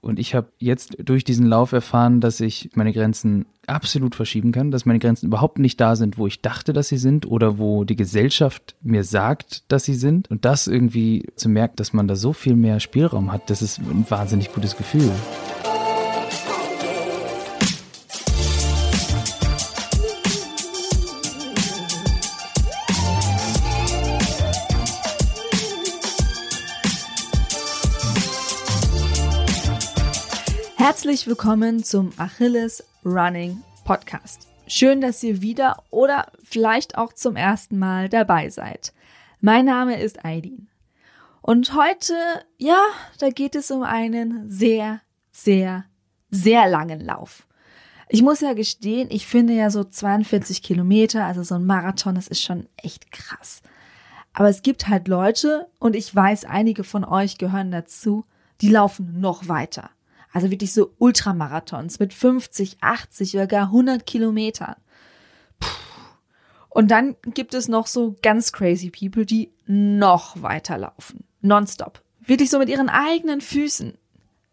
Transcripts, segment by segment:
Und ich habe jetzt durch diesen Lauf erfahren, dass ich meine Grenzen absolut verschieben kann, dass meine Grenzen überhaupt nicht da sind, wo ich dachte, dass sie sind oder wo die Gesellschaft mir sagt, dass sie sind. Und das irgendwie zu merken, dass man da so viel mehr Spielraum hat, das ist ein wahnsinnig gutes Gefühl. Herzlich willkommen zum Achilles Running Podcast. Schön, dass ihr wieder oder vielleicht auch zum ersten Mal dabei seid. Mein Name ist Aidin. Und heute, ja, da geht es um einen sehr, sehr, sehr langen Lauf. Ich muss ja gestehen, ich finde ja so 42 Kilometer, also so ein Marathon, das ist schon echt krass. Aber es gibt halt Leute, und ich weiß, einige von euch gehören dazu, die laufen noch weiter. Also wirklich so Ultramarathons mit 50, 80 oder gar 100 Kilometern. Und dann gibt es noch so ganz crazy People, die noch weiterlaufen. Nonstop. Wirklich so mit ihren eigenen Füßen.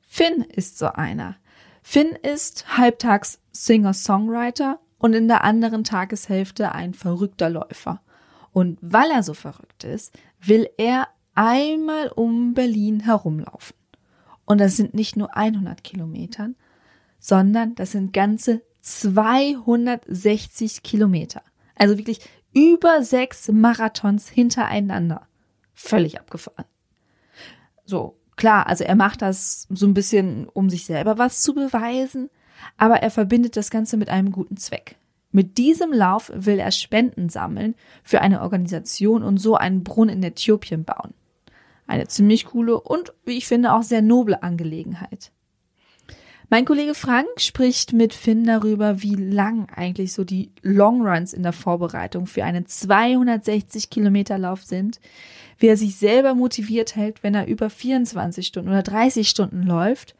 Finn ist so einer. Finn ist halbtags Singer-Songwriter und in der anderen Tageshälfte ein verrückter Läufer. Und weil er so verrückt ist, will er einmal um Berlin herumlaufen. Und das sind nicht nur 100 Kilometern, sondern das sind ganze 260 Kilometer. Also wirklich über sechs Marathons hintereinander. Völlig abgefahren. So, klar, also er macht das so ein bisschen, um sich selber was zu beweisen, aber er verbindet das Ganze mit einem guten Zweck. Mit diesem Lauf will er Spenden sammeln für eine Organisation und so einen Brunnen in Äthiopien bauen. Eine ziemlich coole und, wie ich finde, auch sehr noble Angelegenheit. Mein Kollege Frank spricht mit Finn darüber, wie lang eigentlich so die Longruns in der Vorbereitung für einen 260 Kilometer Lauf sind, wie er sich selber motiviert hält, wenn er über 24 Stunden oder 30 Stunden läuft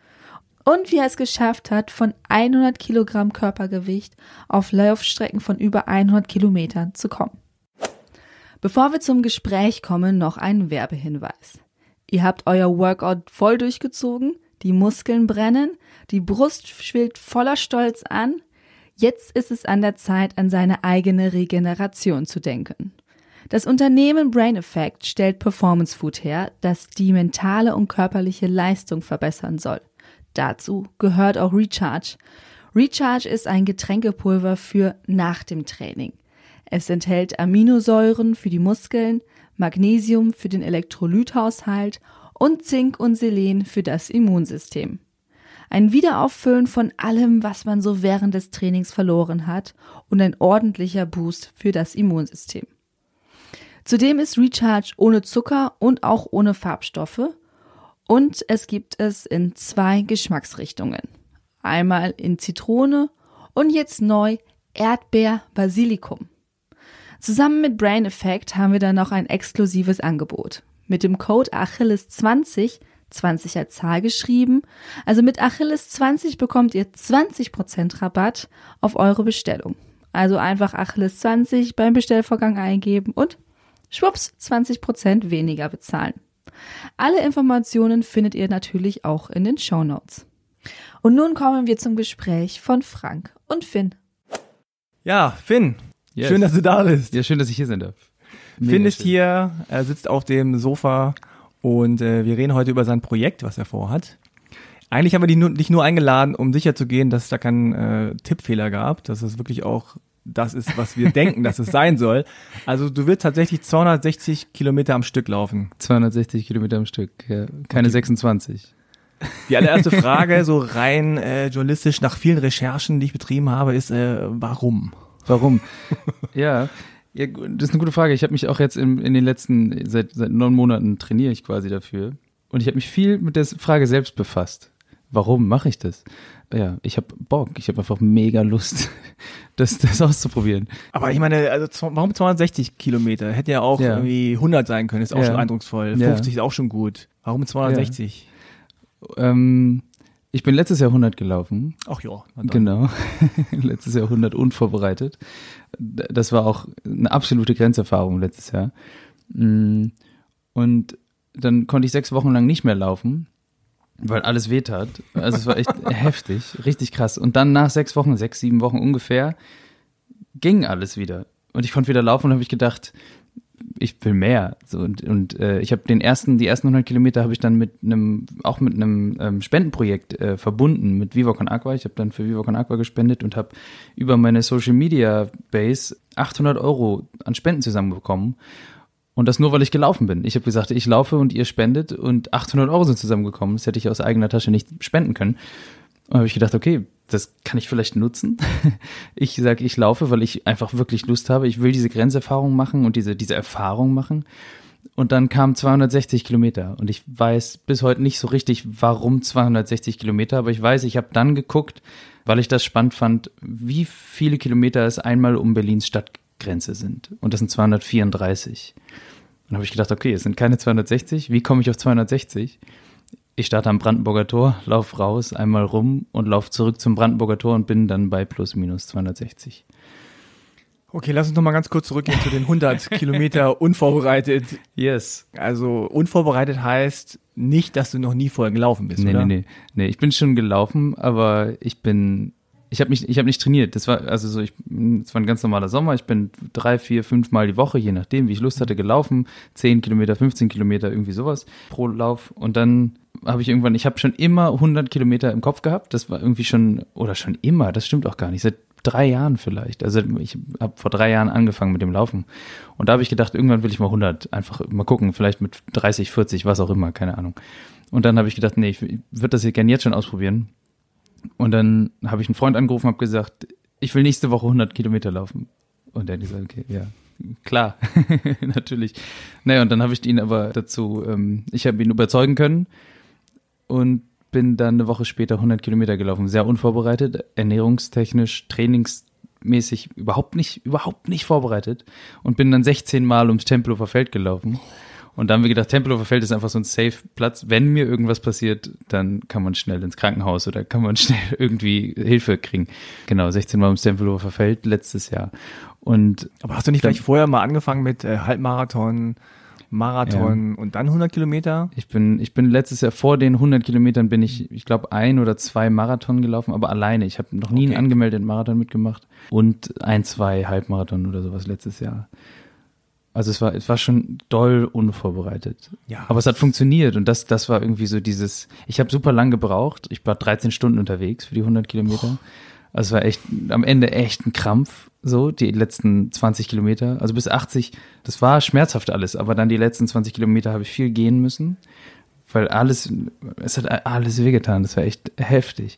und wie er es geschafft hat, von 100 Kilogramm Körpergewicht auf Laufstrecken von über 100 Kilometern zu kommen. Bevor wir zum Gespräch kommen, noch ein Werbehinweis. Ihr habt euer Workout voll durchgezogen, die Muskeln brennen, die Brust schwillt voller Stolz an. Jetzt ist es an der Zeit, an seine eigene Regeneration zu denken. Das Unternehmen Brain Effect stellt Performance Food her, das die mentale und körperliche Leistung verbessern soll. Dazu gehört auch Recharge. Recharge ist ein Getränkepulver für nach dem Training. Es enthält Aminosäuren für die Muskeln, Magnesium für den Elektrolythaushalt und Zink und Selen für das Immunsystem. Ein Wiederauffüllen von allem, was man so während des Trainings verloren hat und ein ordentlicher Boost für das Immunsystem. Zudem ist Recharge ohne Zucker und auch ohne Farbstoffe und es gibt es in zwei Geschmacksrichtungen. Einmal in Zitrone und jetzt neu Erdbeer Basilikum. Zusammen mit Brain Effect haben wir dann noch ein exklusives Angebot. Mit dem Code Achilles20, 20 als Zahl geschrieben, also mit Achilles20 bekommt ihr 20% Rabatt auf eure Bestellung. Also einfach Achilles20 beim Bestellvorgang eingeben und schwupps 20% weniger bezahlen. Alle Informationen findet ihr natürlich auch in den Show Notes. Und nun kommen wir zum Gespräch von Frank und Finn. Ja, Finn, Yes. Schön, dass du da bist. Ja, schön, dass ich hier sein darf. Mega Finn ist schön. hier, er sitzt auf dem Sofa und äh, wir reden heute über sein Projekt, was er vorhat. Eigentlich haben wir dich nur, dich nur eingeladen, um sicherzugehen, dass es da keinen äh, Tippfehler gab, dass es wirklich auch das ist, was wir denken, dass es sein soll. Also du willst tatsächlich 260 Kilometer am Stück laufen. 260 Kilometer am Stück, ja. Keine okay. 26. Die allererste Frage, so rein äh, journalistisch nach vielen Recherchen, die ich betrieben habe, ist, äh, warum? Warum? ja, ja, das ist eine gute Frage. Ich habe mich auch jetzt in, in den letzten, seit, seit neun Monaten trainiere ich quasi dafür. Und ich habe mich viel mit der Frage selbst befasst. Warum mache ich das? Ja, ich habe Bock, ich habe einfach mega Lust, das, das auszuprobieren. Aber ich meine, also warum 260 Kilometer? Hätte ja auch ja. irgendwie 100 sein können, ist auch ja. schon eindrucksvoll. 50 ja. ist auch schon gut. Warum 260? Ähm, ich bin letztes Jahr 100 gelaufen. Ach ja. Genau. letztes Jahr 100 unvorbereitet. Das war auch eine absolute Grenzerfahrung letztes Jahr. Mm. Und dann konnte ich sechs Wochen lang nicht mehr laufen. weil alles wehtat. Also es war echt heftig, richtig krass. Und dann nach sechs Wochen, sechs, sieben Wochen ungefähr, ging alles wieder. Und ich konnte wieder laufen und habe ich gedacht, ich will mehr. So, und und äh, ich habe den ersten, die ersten 100 Kilometer habe ich dann mit einem, auch mit einem ähm, Spendenprojekt äh, verbunden mit Viva Con Aqua. Ich habe dann für Viva Con Aqua gespendet und habe über meine Social Media Base 800 Euro an Spenden zusammenbekommen. Und das nur, weil ich gelaufen bin. Ich habe gesagt, ich laufe und ihr spendet und 800 Euro sind zusammengekommen. Das hätte ich aus eigener Tasche nicht spenden können. Und habe ich gedacht, okay, das kann ich vielleicht nutzen. Ich sage, ich laufe, weil ich einfach wirklich Lust habe. Ich will diese Grenzerfahrung machen und diese, diese Erfahrung machen. Und dann kamen 260 Kilometer. Und ich weiß bis heute nicht so richtig, warum 260 Kilometer, aber ich weiß, ich habe dann geguckt, weil ich das spannend fand, wie viele Kilometer es einmal um Berlins Stadtgrenze sind. Und das sind 234. Und dann habe ich gedacht, okay, es sind keine 260. Wie komme ich auf 260? Ich starte am Brandenburger Tor, lauf raus, einmal rum und lauf zurück zum Brandenburger Tor und bin dann bei plus minus 260. Okay, lass uns noch mal ganz kurz zurückgehen zu den 100 Kilometer unvorbereitet. Yes. Also unvorbereitet heißt nicht, dass du noch nie vorher gelaufen bist, nee, oder? Nee, nee, nee. Ich bin schon gelaufen, aber ich bin ich habe mich, ich habe nicht trainiert. Das war also so, ich, es war ein ganz normaler Sommer. Ich bin drei, vier, fünf Mal die Woche, je nachdem, wie ich Lust hatte, gelaufen. Zehn Kilometer, 15 Kilometer, irgendwie sowas pro Lauf. Und dann habe ich irgendwann, ich habe schon immer 100 Kilometer im Kopf gehabt. Das war irgendwie schon oder schon immer. Das stimmt auch gar nicht. Seit drei Jahren vielleicht. Also ich habe vor drei Jahren angefangen mit dem Laufen. Und da habe ich gedacht, irgendwann will ich mal 100. Einfach mal gucken, vielleicht mit 30, 40, was auch immer, keine Ahnung. Und dann habe ich gedacht, nee, ich würde das hier gerne jetzt schon ausprobieren und dann habe ich einen Freund angerufen, habe gesagt, ich will nächste Woche 100 Kilometer laufen. Und er gesagt, okay, ja, klar, natürlich. Naja, und dann habe ich ihn aber dazu, ähm, ich habe ihn überzeugen können und bin dann eine Woche später 100 Kilometer gelaufen. Sehr unvorbereitet, ernährungstechnisch, trainingsmäßig überhaupt nicht, überhaupt nicht vorbereitet und bin dann 16 Mal ums Tempelhofer Feld gelaufen. Und da haben wir gedacht, Tempelhofer Feld ist einfach so ein Safe-Platz. Wenn mir irgendwas passiert, dann kann man schnell ins Krankenhaus oder kann man schnell irgendwie Hilfe kriegen. Genau, 16 Mal ums Tempelhofer Feld letztes Jahr. Und Aber hast du nicht gleich vorher mal angefangen mit äh, Halbmarathon, Marathon ja. und dann 100 Kilometer? Ich bin, ich bin letztes Jahr vor den 100 Kilometern bin ich, ich glaube, ein oder zwei Marathon gelaufen, aber alleine. Ich habe noch nie okay. einen angemeldeten Marathon mitgemacht und ein, zwei Halbmarathon oder sowas letztes Jahr. Also es war, es war schon doll unvorbereitet. Ja. Aber es hat funktioniert und das, das war irgendwie so dieses, ich habe super lang gebraucht. Ich war 13 Stunden unterwegs für die 100 Kilometer. Also es war echt, am Ende echt ein Krampf, so, die letzten 20 Kilometer. Also bis 80, das war schmerzhaft alles, aber dann die letzten 20 Kilometer habe ich viel gehen müssen, weil alles, es hat alles wehgetan. Das war echt heftig.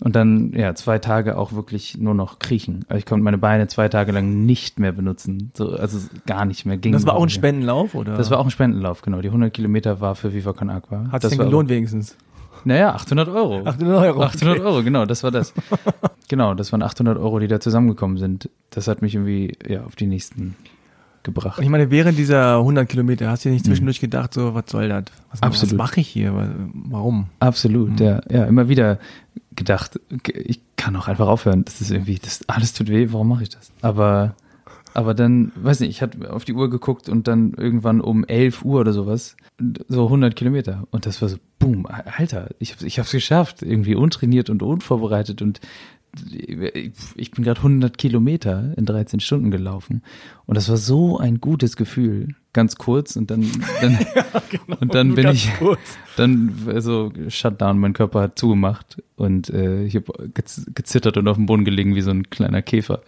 Und dann, ja, zwei Tage auch wirklich nur noch kriechen. Also ich konnte meine Beine zwei Tage lang nicht mehr benutzen. So, also gar nicht mehr ging. Das war auch ein Spendenlauf, oder? Das war auch ein Spendenlauf, genau. Die 100 Kilometer war für Viva Con Aqua. Hat es denn gelohnt wenigstens? Naja, 800 Euro. 800 Euro. 800 Euro, genau, das war das. genau, das waren 800 Euro, die da zusammengekommen sind. Das hat mich irgendwie, ja, auf die nächsten gebracht. Und ich meine, während dieser 100 Kilometer hast du nicht zwischendurch gedacht, so, was soll das? Was, Absolut. was mache ich hier? Warum? Absolut, mhm. ja, ja, immer wieder gedacht, ich kann auch einfach aufhören. Das ist irgendwie, das alles tut weh, warum mache ich das? Aber, aber dann, weiß nicht, ich hatte auf die Uhr geguckt und dann irgendwann um 11 Uhr oder sowas, so 100 Kilometer. Und das war so, boom, Alter, ich, hab, ich habe es geschafft, irgendwie untrainiert und unvorbereitet und ich bin gerade 100 Kilometer in 13 Stunden gelaufen und das war so ein gutes Gefühl, ganz kurz und dann, dann ja, genau, und dann bin ich kurz. dann also Shutdown, mein Körper hat zugemacht und äh, ich habe gezittert und auf dem Boden gelegen wie so ein kleiner Käfer.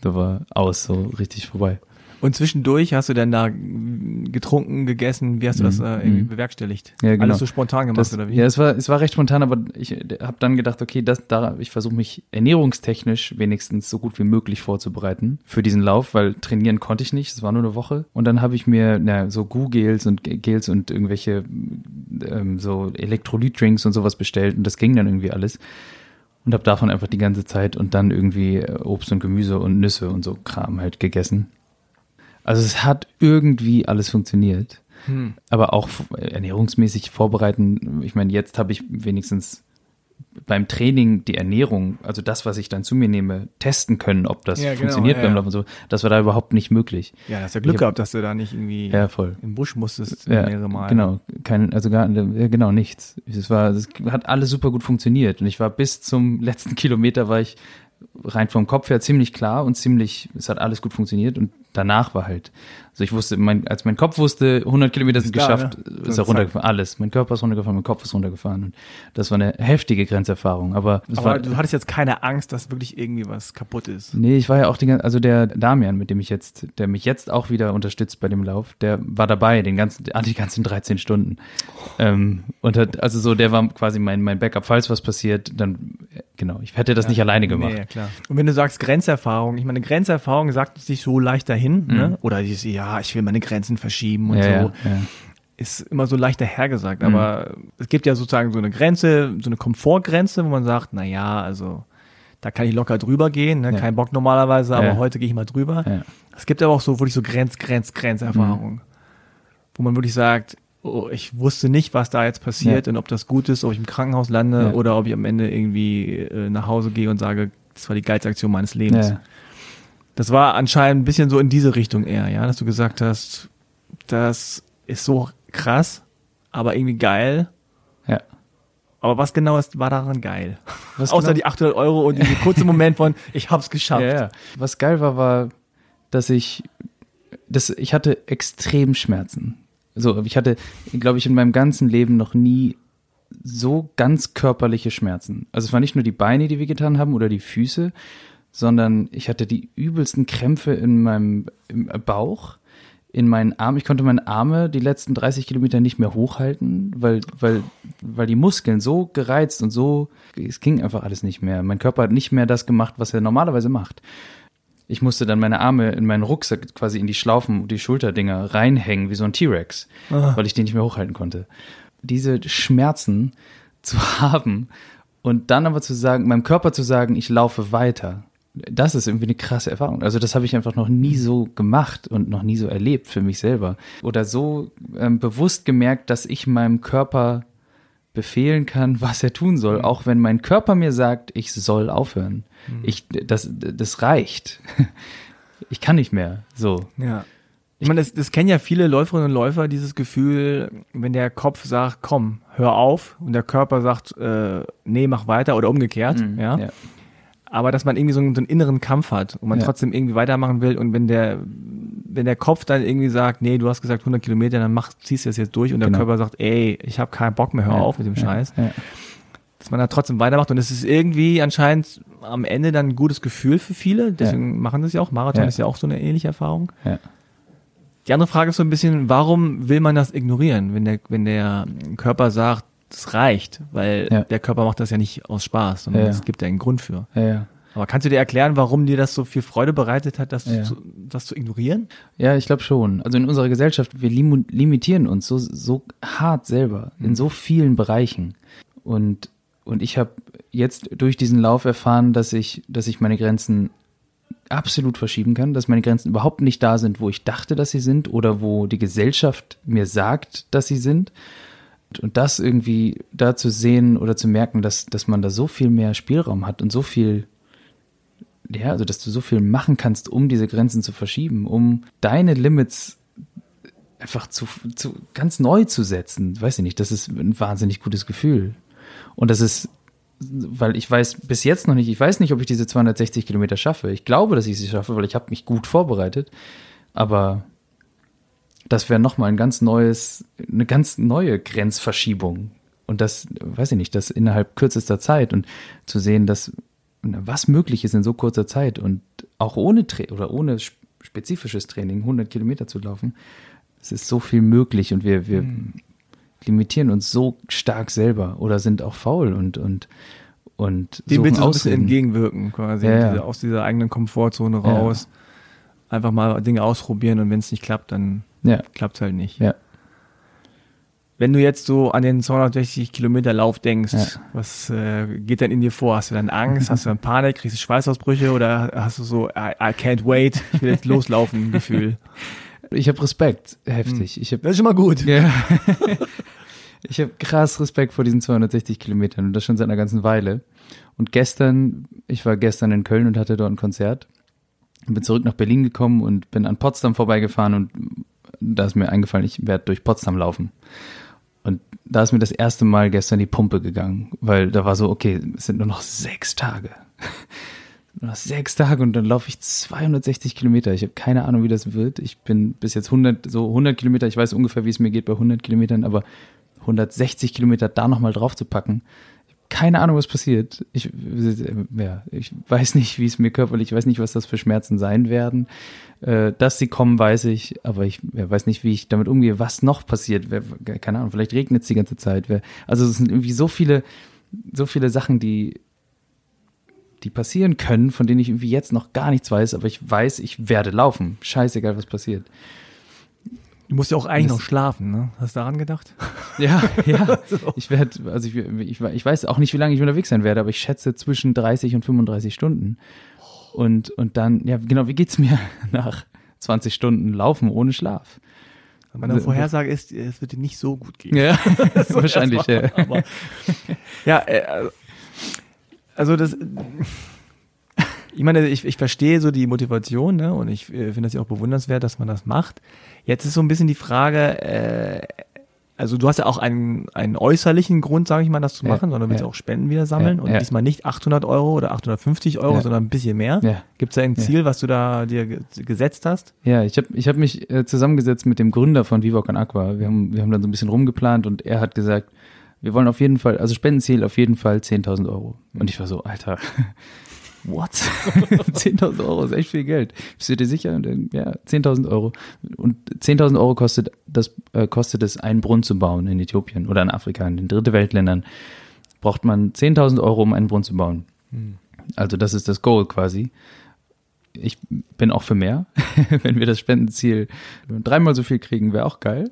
Da war aus, so richtig vorbei. Und zwischendurch hast du dann da getrunken, gegessen, wie hast du das mhm. äh, irgendwie mhm. bewerkstelligt? Ja, genau. Alles so spontan gemacht das, oder wie? Ja, es war, es war recht spontan, aber ich habe dann gedacht, okay, das, da, ich versuche mich ernährungstechnisch wenigstens so gut wie möglich vorzubereiten für diesen Lauf, weil trainieren konnte ich nicht, es war nur eine Woche. Und dann habe ich mir na, so Gu-Gels und Gels und irgendwelche ähm, so Elektrolytdrinks und sowas bestellt und das ging dann irgendwie alles und habe davon einfach die ganze Zeit und dann irgendwie äh, Obst und Gemüse und Nüsse und so Kram halt gegessen. Also es hat irgendwie alles funktioniert. Hm. Aber auch ernährungsmäßig vorbereiten, ich meine, jetzt habe ich wenigstens beim Training die Ernährung, also das, was ich dann zu mir nehme, testen können, ob das Ja, genau, funktioniert ja, beim. Laufen und so. Das war da überhaupt nicht möglich. Ja, hast ja Glück hab- gehabt, dass du da nicht irgendwie Ja, voll. im Busch musstest Ja, mehrere Mal. genau, kein, also gar, ja, genau nichts. Es war, es hat alles super gut funktioniert und ich war bis zum letzten Kilometer war ich rein vom Kopf her ziemlich klar und ziemlich, es hat alles gut funktioniert und danach war halt, also ich wusste, mein, als mein Kopf wusste, 100 Kilometer sind klar, geschafft, ne? ist er runtergefahren, alles. Mein Körper ist runtergefahren, mein Kopf ist runtergefahren und das war eine heftige Grenzerfahrung, aber Aber war, du hattest jetzt keine Angst, dass wirklich irgendwie was kaputt ist. Nee, ich war ja auch die ganze, also der Damian, mit dem ich jetzt, der mich jetzt auch wieder unterstützt bei dem Lauf, der war dabei, den ganzen, die ganzen 13 Stunden. Ähm, und hat, also so, der war quasi mein, mein Backup, falls was passiert, dann, genau, ich hätte das nicht alleine gemacht. Nee, klar. Und wenn du sagst Grenzerfahrung, ich meine, Grenzerfahrung sagt sich so leicht dahin, ne? Oder dieses, ja, ich will meine Grenzen verschieben und Mhm. ja, so. ja. Ist immer so leicht dahergesagt. Mhm. Aber es gibt ja sozusagen so eine Grenze, so eine Komfortgrenze, wo man sagt, na ja, also da kann ich locker drüber gehen, ne? Kein Bock normalerweise, aber heute gehe ich mal drüber. Es gibt aber auch so wirklich so Grenz, Grenz, Grenzerfahrung, Mhm. wo man wirklich sagt, oh, ich wusste nicht, was da jetzt passiert und ob das gut ist, ob ich im Krankenhaus lande oder ob ich am Ende irgendwie äh, nach Hause gehe und sage, das war die geilste Aktion meines Lebens. Das war anscheinend ein bisschen so in diese Richtung eher, ja, dass du gesagt hast, das ist so krass, aber irgendwie geil. ja. Aber was genau ist, war daran geil? Was Außer genau- die 800 Euro und dieser kurze Moment von, ich hab's geschafft. Ja, ja. Was geil war, war, dass ich, das, ich hatte extrem Schmerzen. So, ich hatte, glaube ich, in meinem ganzen Leben noch nie so ganz körperliche Schmerzen. Also es waren nicht nur die Beine, die wehgetan haben oder die Füße, sondern ich hatte die übelsten Krämpfe in meinem Bauch, in meinen Armen. Ich konnte meine Arme die letzten 30 Kilometer nicht mehr hochhalten, weil, weil, weil die Muskeln so gereizt und so, es ging einfach alles nicht mehr. Mein Körper hat nicht mehr das gemacht, was er normalerweise macht. Ich musste dann meine Arme in meinen Rucksack quasi in die Schlaufen, die Schulterdinger reinhängen, wie so ein T-Rex, weil ich den nicht mehr hochhalten konnte. Diese Schmerzen zu haben und dann aber zu sagen, meinem Körper zu sagen, ich laufe weiter, das ist irgendwie eine krasse Erfahrung. Also das habe ich einfach noch nie so gemacht und noch nie so erlebt für mich selber. Oder so ähm, bewusst gemerkt, dass ich meinem Körper befehlen kann, was er tun soll, auch wenn mein Körper mir sagt, ich soll aufhören. Ich, das, das reicht. Ich kann nicht mehr. So. Ja. Ich meine, das, das kennen ja viele Läuferinnen und Läufer, dieses Gefühl, wenn der Kopf sagt, komm, hör auf, und der Körper sagt, äh, nee, mach weiter oder umgekehrt, ja. Ja. Aber dass man irgendwie so einen, so einen inneren Kampf hat und man Ja. trotzdem irgendwie weitermachen will und wenn der, wenn der Kopf dann irgendwie sagt, nee, du hast gesagt 100 Kilometer, dann mach, ziehst du das jetzt durch und der Genau. Körper sagt, ey, ich habe keinen Bock mehr, hör Ja. auf mit dem. Scheiß, Ja. dass man da trotzdem weitermacht und es ist irgendwie anscheinend am Ende dann ein gutes Gefühl für viele, deswegen machen das ja auch, Marathon ist ja auch so eine ähnliche Erfahrung. Ja. Die andere Frage ist so ein bisschen, warum will man das ignorieren, wenn der, wenn der Körper sagt, das reicht, weil Ja. der Körper macht das ja nicht aus Spaß, sondern es gibt ja einen Grund für. Aber kannst du dir erklären, warum dir das so viel Freude bereitet hat, das, zu, das zu ignorieren? Ja, ich glaube schon. Also in unserer Gesellschaft, wir limu- limitieren uns so, so hart selber in so vielen Bereichen. Und, und ich habe jetzt durch diesen Lauf erfahren, dass ich, dass ich meine Grenzen absolut verschieben kann, dass meine Grenzen überhaupt nicht da sind, wo ich dachte, dass sie sind oder wo die Gesellschaft mir sagt, dass sie sind. Und das irgendwie da zu sehen oder zu merken, dass, dass man da so viel mehr Spielraum hat und so viel ja, also dass du so viel machen kannst, um diese Grenzen zu verschieben, um deine Limits einfach zu, zu ganz neu zu setzen. Weiß ich nicht, das ist ein wahnsinnig gutes Gefühl. Und das ist, weil ich weiß bis jetzt noch nicht, ich weiß nicht, ob ich diese 260 Kilometer schaffe. Ich glaube, dass ich sie schaffe, weil ich habe mich gut vorbereitet. Aber das wäre nochmal ein ganz neues, eine ganz neue Grenzverschiebung. Und das, weiß ich nicht, das innerhalb kürzester Zeit und zu sehen, dass was möglich ist in so kurzer Zeit und auch ohne Tra oder ohne sp- spezifisches Training 100 Kilometer zu laufen, es ist so viel möglich und wir, wir limitieren uns so stark selber oder sind auch faul und und und Dem willst du ein bisschen entgegenwirken, quasi, Ja, ja. Aus dieser eigenen Komfortzone raus. Einfach mal Dinge ausprobieren und wenn es nicht klappt, dann Ja, klappt halt nicht. ja. Wenn du jetzt so an den 260 Kilometer Lauf denkst, Ja. was äh, geht denn in dir vor? Hast du dann Angst? Hast du dann Panik? Kriegst du Schweißausbrüche? Oder hast du so, I, I can't wait, ich will jetzt loslaufen, Gefühl? Ich habe Respekt, heftig. Ich habe Das ist schon mal gut. Ja. Ich habe krass Respekt vor diesen 260 Kilometern und das schon seit einer ganzen Weile. Und gestern, ich war gestern in Köln und hatte dort ein Konzert. Bin zurück nach Berlin gekommen und bin an Potsdam vorbeigefahren und da ist mir eingefallen, ich werde durch Potsdam laufen. Und da ist mir das erste Mal gestern die Pumpe gegangen, weil da war so, okay, es sind nur noch sechs Tage. nur noch sechs Tage und dann laufe ich 260 Kilometer. Ich habe keine Ahnung, wie das wird. Ich bin bis jetzt 100, so 100 Kilometer. Ich weiß ungefähr, wie es mir geht bei 100 Kilometern, aber 160 Kilometer da nochmal drauf zu packen, keine Ahnung, was passiert. Ich, ja, ich weiß nicht, wie es mir körperlich, ich weiß nicht, was das für Schmerzen sein werden. Äh, dass sie kommen, weiß ich, aber ich weiß nicht, wie ich damit umgehe, was noch passiert. Keine Ahnung, vielleicht regnet es die ganze Zeit. Also es sind irgendwie so viele, so viele Sachen, die, die passieren können, von denen ich irgendwie jetzt noch gar nichts weiß, aber ich weiß, ich werde laufen. Scheißegal, was passiert. Du musst ja auch eigentlich noch schlafen, ne? Hast du daran gedacht? Ja, ja. Ich werde, also ich, ich, ich weiß auch nicht, wie lange ich unterwegs sein werde, aber ich schätze zwischen 30 und 35 Stunden. Und, und dann, ja, genau, wie geht's mir nach 20 Stunden Laufen ohne Schlaf? Meine Vorhersage ist, es wird dir nicht so gut gehen. Ja, so wahrscheinlich, ja. Aber, ja, äh, also das, ich meine, ich, ich verstehe so die Motivation, ne? Und ich äh, finde das ja auch bewundernswert, dass man das macht. Jetzt ist so ein bisschen die Frage, äh, also du hast ja auch einen, einen äußerlichen Grund, sage ich mal, das zu machen, ja, sondern willst ja. auch Spenden wieder sammeln ja, und diesmal nicht 800 Euro oder 850 Euro, sondern ein bisschen mehr. Ja. Gibt es da ein Ziel, was du da dir gesetzt hast? Ja, ich habe ich hab mich äh, zusammengesetzt mit dem Gründer von Vivoc Aqua. Wir haben, wir haben dann so ein bisschen rumgeplant und er hat gesagt, wir wollen auf jeden Fall, also Spendenziel auf jeden Fall 10.000 Euro. Und ich war so, Alter, what? 10.000 Euro ist echt viel Geld. Bist du dir sicher? Ja, 10.000 Euro. Und 10.000 Euro kostet, das, äh, kostet es, einen Brunnen zu bauen in Äthiopien oder in Afrika, in den dritte Weltländern. Braucht man 10.000 Euro, um einen Brunnen zu bauen. Hm. Also das ist das Goal quasi. Ich bin auch für mehr. Wenn wir das Spendenziel dreimal so viel kriegen, wäre auch geil.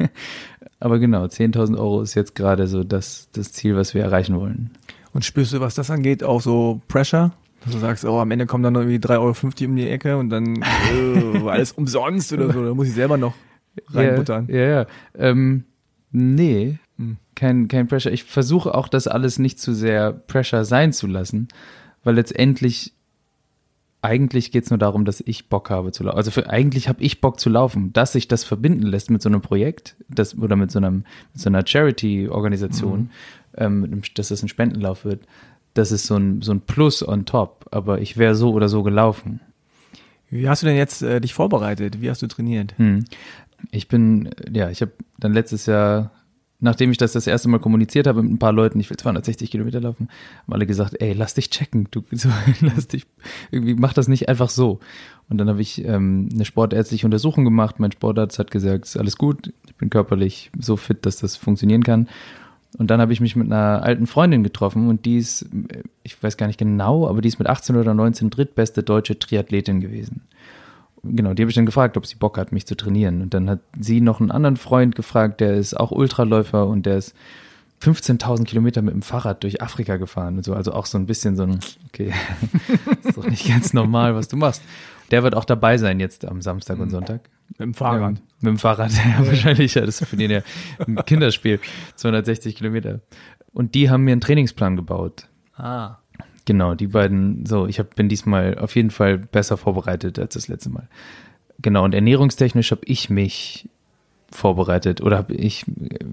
Aber genau, 10.000 Euro ist jetzt gerade so das, das Ziel, was wir erreichen wollen. Und spürst du, was das angeht, auch so Pressure? Dass du sagst, oh, am Ende kommen dann irgendwie 3,50 Euro um die Ecke und dann äh, alles umsonst oder so. Da muss ich selber noch reinbuttern. Ja, ja. ja. Ähm, nee, hm. kein, kein Pressure. Ich versuche auch, das alles nicht zu sehr Pressure sein zu lassen, weil letztendlich eigentlich geht es nur darum, dass ich Bock habe zu laufen. Also für, eigentlich habe ich Bock zu laufen. Dass sich das verbinden lässt mit so einem Projekt das, oder mit so, einem, mit so einer Charity-Organisation, mhm ähm, dass es ein Spendenlauf wird, das ist so ein, so ein Plus on top. Aber ich wäre so oder so gelaufen. Wie hast du denn jetzt äh, dich vorbereitet? Wie hast du trainiert? Hm. Ich bin, ja, ich habe dann letztes Jahr, nachdem ich das das erste Mal kommuniziert habe mit ein paar Leuten, ich will 260 Kilometer laufen, haben alle gesagt, ey, lass dich checken, du, so, lass dich, irgendwie mach das nicht einfach so. Und dann habe ich ähm, eine sportärztliche Untersuchung gemacht. Mein Sportarzt hat gesagt, ist alles gut, ich bin körperlich so fit, dass das funktionieren kann. Und dann habe ich mich mit einer alten Freundin getroffen und die ist, ich weiß gar nicht genau, aber die ist mit 18 oder 19 drittbeste deutsche Triathletin gewesen. Genau, die habe ich dann gefragt, ob sie Bock hat, mich zu trainieren. Und dann hat sie noch einen anderen Freund gefragt, der ist auch Ultraläufer und der ist 15.000 Kilometer mit dem Fahrrad durch Afrika gefahren und so. Also auch so ein bisschen so ein, okay, ist doch nicht ganz normal, was du machst. Der wird auch dabei sein jetzt am Samstag und mhm. Sonntag. Mit dem Fahrrad. Ja, mit dem Fahrrad, ja, wahrscheinlich. Ja, das ist für den ja ein Kinderspiel. 260 Kilometer. Und die haben mir einen Trainingsplan gebaut. Ah. Genau, die beiden, so, ich hab, bin diesmal auf jeden Fall besser vorbereitet als das letzte Mal. Genau, und ernährungstechnisch habe ich mich vorbereitet oder habe ich,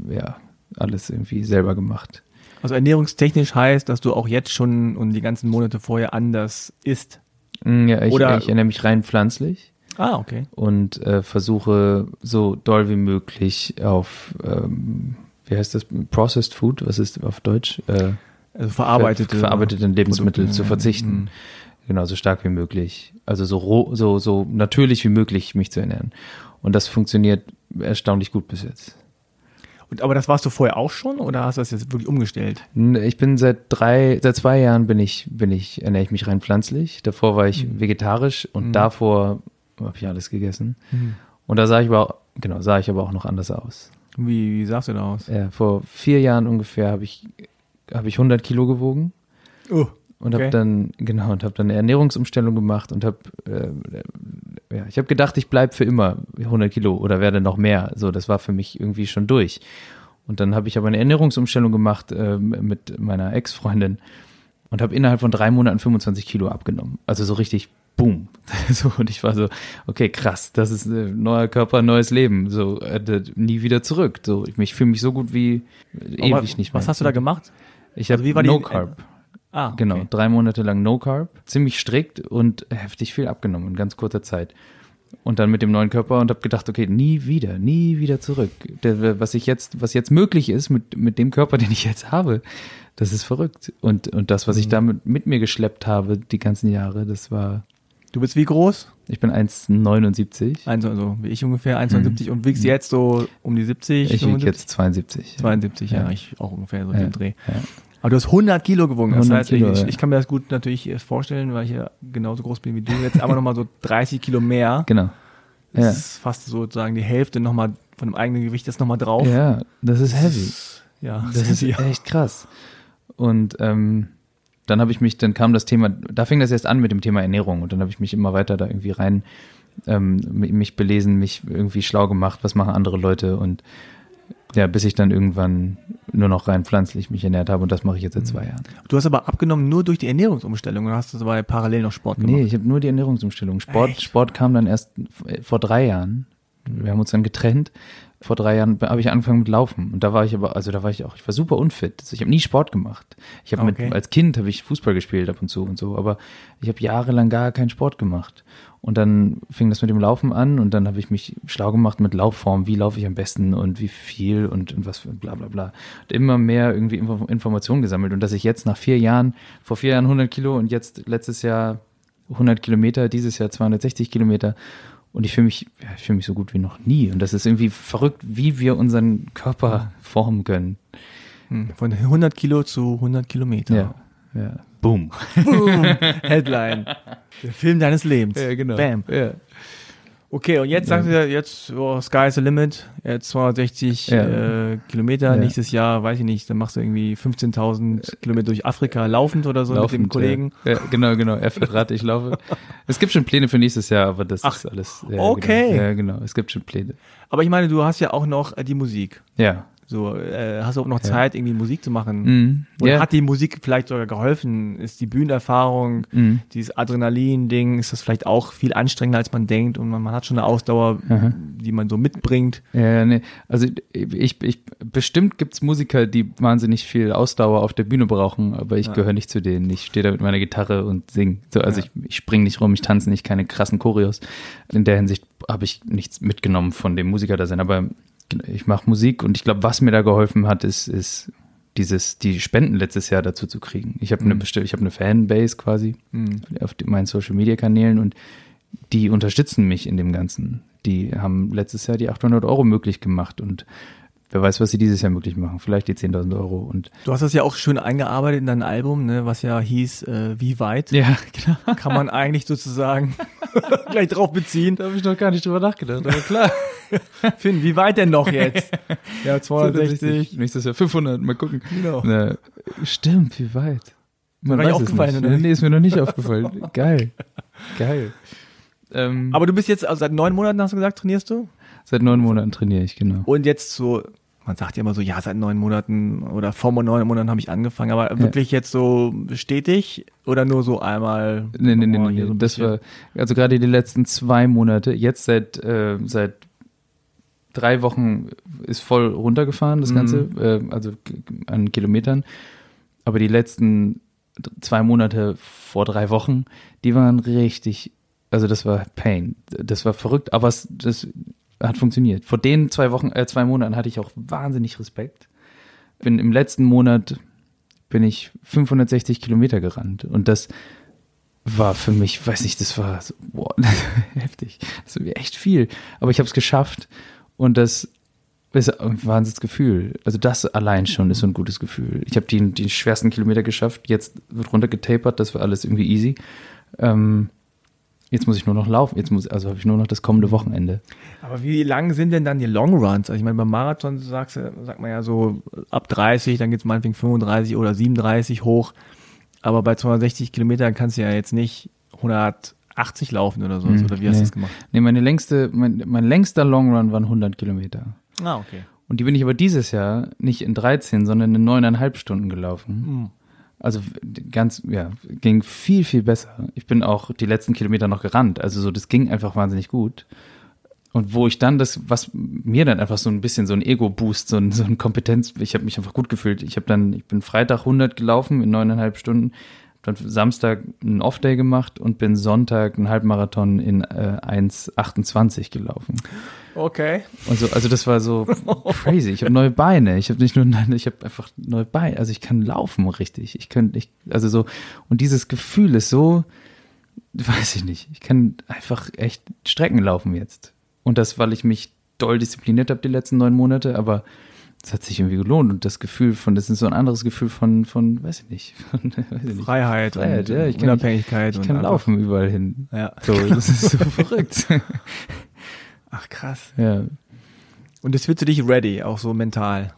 ja, alles irgendwie selber gemacht. Also ernährungstechnisch heißt, dass du auch jetzt schon und die ganzen Monate vorher anders isst. Mm, ja, ich, Oder, ich ernähre mich rein pflanzlich. Ah, okay. Und äh, versuche so doll wie möglich auf, ähm, wie heißt das, Processed Food, was ist auf Deutsch? Äh, also verarbeitete, ver verarbeitete Lebensmittel Produkte, zu verzichten. Mhm. Genau, so stark wie möglich. Also so roh, so, so natürlich wie möglich mich zu ernähren. Und das funktioniert erstaunlich gut bis jetzt. Und, aber das warst du vorher auch schon oder hast du das jetzt wirklich umgestellt? Ich bin seit drei, seit zwei Jahren bin ich, bin ich, ernähre ich mich rein pflanzlich. Davor war ich mhm. vegetarisch und mhm. davor habe ich alles gegessen. Mhm. Und da sah ich aber auch, genau, sah ich aber auch noch anders aus. Wie, wie sahst du da aus? Ja, vor vier Jahren ungefähr habe ich, habe ich 100 Kilo gewogen. Oh und okay. habe dann genau und habe dann eine Ernährungsumstellung gemacht und habe äh, ja ich habe gedacht ich bleibe für immer 100 Kilo oder werde noch mehr so das war für mich irgendwie schon durch Und dann habe ich aber eine Ernährungsumstellung gemacht äh, mit meiner Ex-Freundin und habe innerhalb von drei Monaten 25 Kilo abgenommen. Also so richtig boom. so, und ich war so, okay, krass, das ist ein äh, neuer Körper, neues Leben. So, äh, nie wieder zurück. So, ich, ich fühle mich so gut wie ewig Aber nicht mehr. Was hast du da gemacht? Ich habe Also die- No Carb. Ah, Genau, okay. drei Monate lang No Carb, ziemlich strikt und heftig viel abgenommen in ganz kurzer Zeit. Und dann mit dem neuen Körper und habe gedacht, okay, nie wieder, nie wieder zurück. Was ich jetzt, was jetzt möglich ist mit, mit dem Körper, den ich jetzt habe, das ist verrückt. Und, und das, was ich Mhm. damit mit mir geschleppt habe, die ganzen Jahre, das war, Du bist wie groß? ich bin 1,79. Eins, also wie ich ungefähr 1,70 und wiegst jetzt so um die 70, Ich wiege 75? jetzt 72. 72, ja. Ja. ich auch ungefähr so Ja, dem Dreh. ja. Aber du hast 100 Kilo gewogen. Das 100 heißt, Kilo, ich, ich kann mir das gut natürlich äh, vorstellen, weil ich ja genauso groß bin wie du. Jetzt aber nochmal so 30 Kilo mehr. Genau. Das Ja. ist fast sozusagen die Hälfte nochmal von dem eigenen Gewicht ist nochmal drauf. Ja, das ist heavy. Ja, Das ist ja. echt krass. Und ähm, dann habe ich mich, dann kam das Thema, da fing das erst an mit dem Thema Ernährung und dann habe ich mich immer weiter da irgendwie rein, ähm, mi- mich belesen, mich irgendwie schlau gemacht, was machen andere Leute und ja, bis ich dann irgendwann nur noch rein pflanzlich mich ernährt habe und das mache ich jetzt seit zwei Jahren. Du hast aber abgenommen nur durch die Ernährungsumstellung oder hast du dabei parallel noch Sport gemacht? Nee, ich habe nur die Ernährungsumstellung. Sport, Echt? Sport kam dann erst vor drei Jahren. Wir haben uns dann getrennt. Vor drei Jahren habe ich angefangen mit Laufen. Und da war ich aber, also da war ich auch, ich war super unfit. Also ich habe nie Sport gemacht. Ich habe Okay. mit, als Kind habe ich Fußball gespielt ab und zu und so, aber ich habe jahrelang gar keinen Sport gemacht. Und dann fing das mit dem Laufen an und dann habe ich mich schlau gemacht mit Laufform, wie laufe ich am besten und wie viel und, und was für bla bla bla. Und immer mehr irgendwie Info Informationen gesammelt und dass ich jetzt nach vier Jahren, vor vier Jahren 100 Kilo und jetzt letztes Jahr 100 Kilometer, dieses Jahr 260 Kilometer und ich fühle mich, ja, ich fühle mich so gut wie noch nie und das ist irgendwie verrückt, wie wir unseren Körper formen können. Hm, Von 100 Kilo zu 100 Kilometer. Ja, ja. Boom. Boom. Headline. Der Film deines Lebens. Bam. Ja. Okay, und jetzt sagst du ja, jetzt, oh, sky's the limit, jetzt 260 Ja. äh, Kilometer, Ja. nächstes Jahr, weiß ich nicht, dann machst du irgendwie 15.000 Kilometer durch Afrika laufend oder so mit dem Laufend, Kollegen. Ja. Genau, genau. Er fährt Rad, ich laufe. Es gibt schon Pläne für nächstes Jahr, aber das Ach, ist alles. Ja, okay. Genau. Ja, genau. Es gibt schon Pläne. Aber ich meine, du hast ja auch noch äh, die Musik. Ja. So, äh, hast du auch noch Ja. Zeit, irgendwie Musik zu machen? Mhm. Oder ja. hat die Musik vielleicht sogar geholfen? Ist die Bühnenerfahrung, Mhm. dieses Adrenalin-Ding, ist das vielleicht auch viel anstrengender, als man denkt und man, man hat schon eine Ausdauer, Aha. die man so mitbringt? Ja, nee. Also ich, ich bestimmt gibt's Musiker, die wahnsinnig viel Ausdauer auf der Bühne brauchen, aber ich Ja. gehöre nicht zu denen. Ich stehe da mit meiner Gitarre und sing. So, also Ja. ich, ich spring nicht rum, ich tanze nicht, keine krassen Choreos. In der Hinsicht habe ich nichts mitgenommen von dem Musiker da sein. Aber ich mache Musik und ich glaube, was mir da geholfen hat, ist, ist dieses, die Spenden letztes Jahr dazu zu kriegen. Ich habe eine Mhm. ich habe eine Fanbase quasi Hm. auf die, meinen Social Media Kanälen und die unterstützen mich in dem Ganzen. Die haben letztes Jahr die 800 Euro möglich gemacht und wer weiß, was sie dieses Jahr möglich machen. Vielleicht die 10.000 Euro und Du hast das ja auch schön eingearbeitet in dein Album, ne, was ja hieß äh, Wie weit? ja, genau. Kann man eigentlich sozusagen gleich drauf beziehen. Da habe ich noch gar nicht drüber nachgedacht, aber klar. Finn, wie weit denn noch jetzt? Ja, 260. Nächstes Jahr 500, mal gucken. Genau. Na, stimmt, wie weit? Man War weiß es aufgefallen, nicht. oder? Nee, ist mir noch nicht aufgefallen. Geil. Geil. Ähm, Aber du bist jetzt, also seit neun Monaten hast du gesagt, trainierst du? Seit neun Monaten trainiere ich, genau. Und jetzt so, man sagt ja immer so, ja, seit neun Monaten oder vor neun Monaten habe ich angefangen, aber wirklich jetzt so stetig oder nur so einmal? Nee, nee, nee, oh, nee, so das war, also gerade die letzten zwei Monate, jetzt seit, äh, seit drei Wochen ist voll runtergefahren, das Mhm. Ganze, äh, also an Kilometern. Aber die letzten zwei Monate vor drei Wochen, die waren richtig, also das war Pain. Das war verrückt, aber es, das hat funktioniert. Vor den zwei Wochen, äh, zwei Monaten hatte ich auch wahnsinnig Respekt. Bin im letzten Monat bin ich 560 Kilometer gerannt und das war für mich, weiß nicht, das war so, boah, heftig. Das ist echt viel. Aber ich habe es geschafft und das ist ein Wahnsinnsgefühl. Also das allein schon ist so ein gutes Gefühl. Ich habe die, die schwersten Kilometer geschafft. Jetzt wird runtergetapert, das war alles irgendwie easy. Ähm, jetzt muss ich nur noch laufen. Jetzt muss, also habe ich nur noch das kommende Wochenende. Aber wie lang sind denn dann die Long Runs? Also ich meine, beim Marathon sagst, du- sagt man ja so ab 30, dann geht's meinetwegen 35 oder 37 hoch. Aber bei 260 Kilometern kannst du ja jetzt nicht 180 laufen oder so. Hm, oder wie hast du nee. das gemacht? Nee, meine längste, mein, mein längster Long Run waren 100 Kilometer. Ah, okay. Und die bin ich aber dieses Jahr nicht in 13, sondern in neuneinhalb Stunden gelaufen. Mhm. Also ganz, ja, ging viel, viel besser. Ich bin auch die letzten Kilometer noch gerannt. Also so, das ging einfach wahnsinnig gut. Und wo ich dann das, was mir dann einfach so ein bisschen so ein Ego-Boost, so ein, so ein Kompetenz, ich habe mich einfach gut gefühlt. Ich habe dann, ich bin Freitag 100 gelaufen in neuneinhalb Stunden, dann Samstag einen Off-Day gemacht und bin Sonntag einen Halbmarathon in äh, 1,28 gelaufen. Okay. Und so, also das war so crazy. Ich habe neue Beine. Ich habe nicht nur, ich habe einfach neue Beine. Also ich kann laufen richtig. Ich könnte nicht, also so und dieses Gefühl ist so, weiß ich nicht. Ich kann einfach echt Strecken laufen jetzt. Und das, weil ich mich doll diszipliniert habe die letzten neun Monate, aber es hat sich irgendwie gelohnt und das Gefühl von, das ist so ein anderes Gefühl von, von, weiß ich nicht, von, weiß ich nicht. Freiheit, Freiheit, und ja, ich kann- Unabhängigkeit. Ich und kann einfach- laufen überall hin. Ja. So, das ist so verrückt. Ach krass. Ja. Und das wird für dich ready, auch so mental.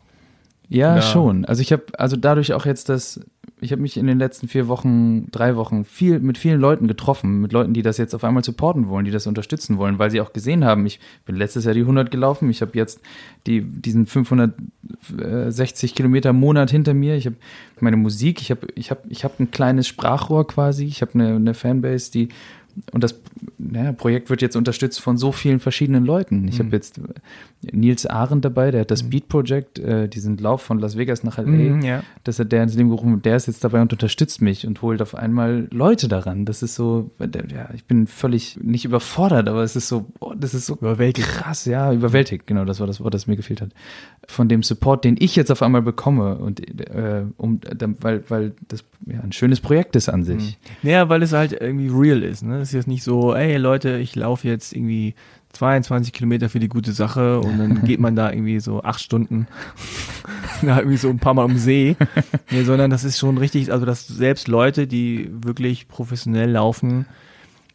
Ja, Ja. schon. Also ich habe, also dadurch auch jetzt das, ich habe mich in den letzten vier Wochen, drei Wochen viel mit vielen Leuten getroffen, mit Leuten, die das jetzt auf einmal supporten wollen, die das unterstützen wollen, weil sie auch gesehen haben, ich bin letztes Jahr die 100 gelaufen, ich habe jetzt die, diesen 560 Kilometer Monat hinter mir, ich habe meine Musik, ich habe, ich habe, ich habe ein kleines Sprachrohr quasi, ich habe eine, eine Fanbase, die und das naja, Projekt wird jetzt unterstützt von so vielen verschiedenen Leuten. Ich habe jetzt äh, Nils Arendt dabei, der hat das Beat Project, äh, diesen Lauf von Las Vegas nach LA, Mhm, ja. das hat der ins Leben gerufen und der ist jetzt dabei und unterstützt mich und holt auf einmal Leute daran. Das ist so, ja, ich bin völlig nicht überfordert, aber es ist so, oh, das ist so Überwältigt. krass, ja, überwältigt, genau, das war das Wort, das mir gefehlt hat. Von dem Support, den ich jetzt auf einmal bekomme und äh, um, dann- weil, weil das ja ein schönes Projekt ist an sich. Naja, weil es halt irgendwie real ist. Ne? Es ist jetzt nicht so, ey Leute, ich laufe jetzt irgendwie 22 Kilometer für die gute Sache und dann geht man da irgendwie so acht Stunden da irgendwie so ein paar Mal um See. Nee, sondern das ist schon richtig, also dass selbst Leute, die wirklich professionell laufen,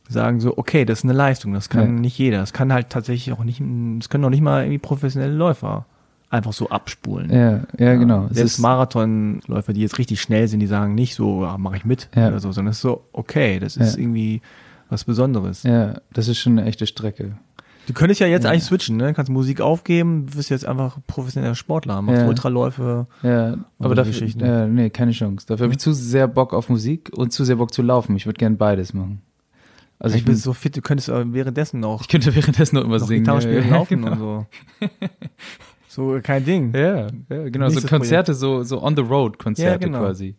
sagen so, okay, das ist eine Leistung, das kann Ja. nicht jeder. Das kann halt tatsächlich auch nicht, das können auch nicht mal irgendwie professionelle Läufer einfach so abspulen. Ja, ja, genau. Selbst Marathonläufer, die jetzt richtig schnell sind, die sagen nicht so, ja, mache ich mit Ja. oder so, sondern es ist so, okay, das ist Ja. irgendwie was Besonderes. ja, das ist schon eine echte Strecke. Du könntest ja jetzt Ja. eigentlich switchen, ne? Kannst Musik aufgeben, wirst jetzt einfach professioneller Sportler, machst Ja. Ultraläufe. Ja, aber dafür, ja, nee, keine Chance. Dafür habe ich zu sehr Bock auf Musik und zu sehr Bock zu laufen. Ich würde gern beides machen. Also ich ich bin bin so fit, du könntest äh, währenddessen auch ich könnte währenddessen noch immer noch singen. Gitarre ja, spielen, ja, laufen genau. und so. So, kein Ding. Ja, ja, genau. So Nächstes Konzerte, so, so on the road Konzerte Ja, genau. quasi.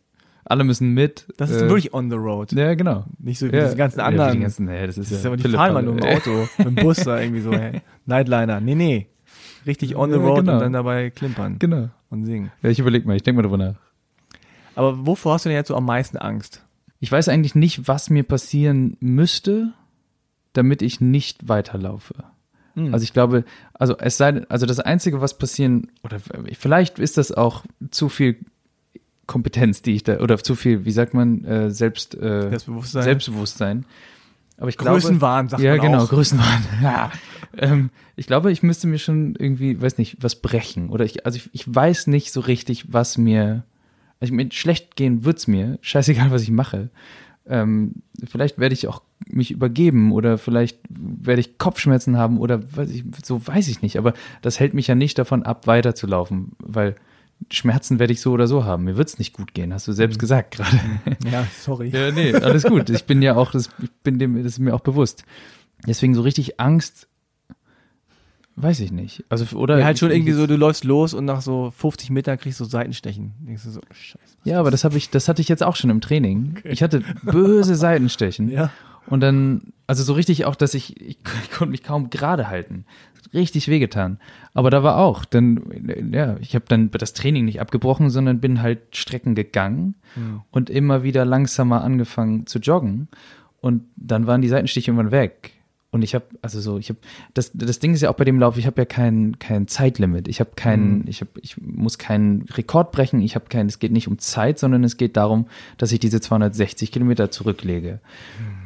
Alle müssen mit. Das ist äh, wirklich on the road. Ja, genau. Nicht so wie ja. diese ganzen Ja, anderen. die ganzen, nee, das ist das ist ja aber die fahren mal nur im Auto, mit dem Bus da irgendwie so, hey, Nightliner. Nee, nee. Richtig on the Ja, road genau. und dann dabei klimpern Genau. und singen. Ja, ich überleg mal, ich denke mal drüber nach. Aber wovor hast du denn jetzt so am meisten Angst? Ich weiß eigentlich nicht, was mir passieren müsste, damit ich nicht weiterlaufe. Hm. Also ich glaube, also es sei also das Einzige, was passieren, oder vielleicht ist das auch zu viel Kompetenz, die ich da, oder zu viel, wie sagt man, äh, Selbst, äh, Selbstbewusstsein? Selbstbewusstsein. Aber ich glaube, Größenwahn, sagt ja, man genau, auch. Größenwahn. Ja. ähm, ich glaube, ich müsste mir schon irgendwie, weiß nicht, was brechen. Oder ich, also ich, ich weiß nicht so richtig, was mir, also mir schlecht gehen wird's mir, scheißegal, was ich mache. Ähm, vielleicht werde ich auch mich übergeben oder vielleicht werde ich Kopfschmerzen haben oder weiß ich, so weiß ich nicht. Aber das hält mich ja nicht davon ab, weiterzulaufen, weil Schmerzen werde ich so oder so haben. Mir wird's nicht gut gehen, hast du selbst gesagt gerade. Ja, sorry. Ja, nee, alles gut. Ich bin ja auch, das, ich bin dem, das ist mir auch bewusst. Deswegen so richtig Angst, weiß ich nicht. Also, oder. Ja, halt schon irgendwie so, du läufst los und nach so 50 Metern kriegst du Seitenstechen. Denkst du so, scheiße. Ja, aber das habe ich, das hatte ich jetzt auch schon im Training. Ich hatte böse Seitenstechen. Ja. Und dann, also so richtig auch, dass ich, ich, ich konnte mich kaum gerade halten. Richtig wehgetan. Aber da war auch, dann, ja, ich habe dann das Training nicht abgebrochen, sondern bin halt Strecken gegangen und immer wieder langsamer angefangen zu joggen. Und dann waren die Seitenstiche irgendwann weg. Und ich habe, also so, ich habe, das, das Ding ist ja auch bei dem Lauf, ich habe ja kein, kein Zeitlimit. Ich habe keinen, ich habe, ich muss keinen Rekord brechen. Ich habe keinen, es geht nicht um Zeit, sondern es geht darum, dass ich diese 260 Kilometer zurücklege.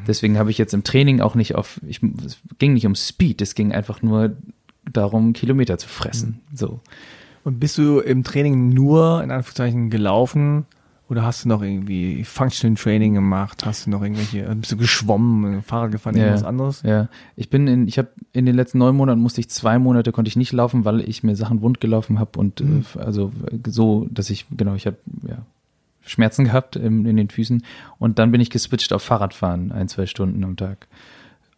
Deswegen habe ich jetzt im Training auch nicht auf, ich, es ging nicht um Speed, es ging einfach nur darum, Kilometer zu fressen. So. Und bist du im Training nur, in Anführungszeichen, gelaufen Oder hast du noch irgendwie Functional Training gemacht? Hast du noch irgendwelche, bist du geschwommen, Fahrrad gefahren, Ja. irgendwas anderes? Ja, ich bin in, ich habe in den letzten neun Monaten musste ich zwei Monate konnte ich nicht laufen, weil ich mir Sachen wund gelaufen habe und Mhm. äh, also äh, so, dass ich genau, ich habe ja Schmerzen gehabt in, in den Füßen und dann bin ich geswitcht auf Fahrradfahren ein zwei Stunden am Tag.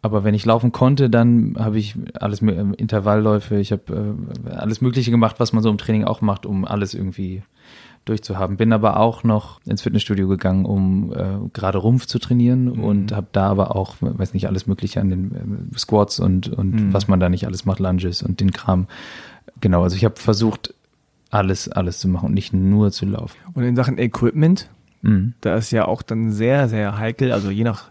Aber wenn ich laufen konnte, dann habe ich alles mit Intervallläufe, ich habe äh, alles Mögliche gemacht, was man so im Training auch macht, um alles irgendwie durchzuhaben. Bin aber auch noch ins Fitnessstudio gegangen, um äh, gerade Rumpf zu trainieren und habe da aber auch, weiß nicht, alles Mögliche an den äh, Squats und, und was man da nicht alles macht, Lunges und den Kram. Genau, also ich habe versucht, alles, alles zu machen und nicht nur zu laufen. Und in Sachen Equipment, Mhm. da ist ja auch dann sehr, sehr heikel, also je nach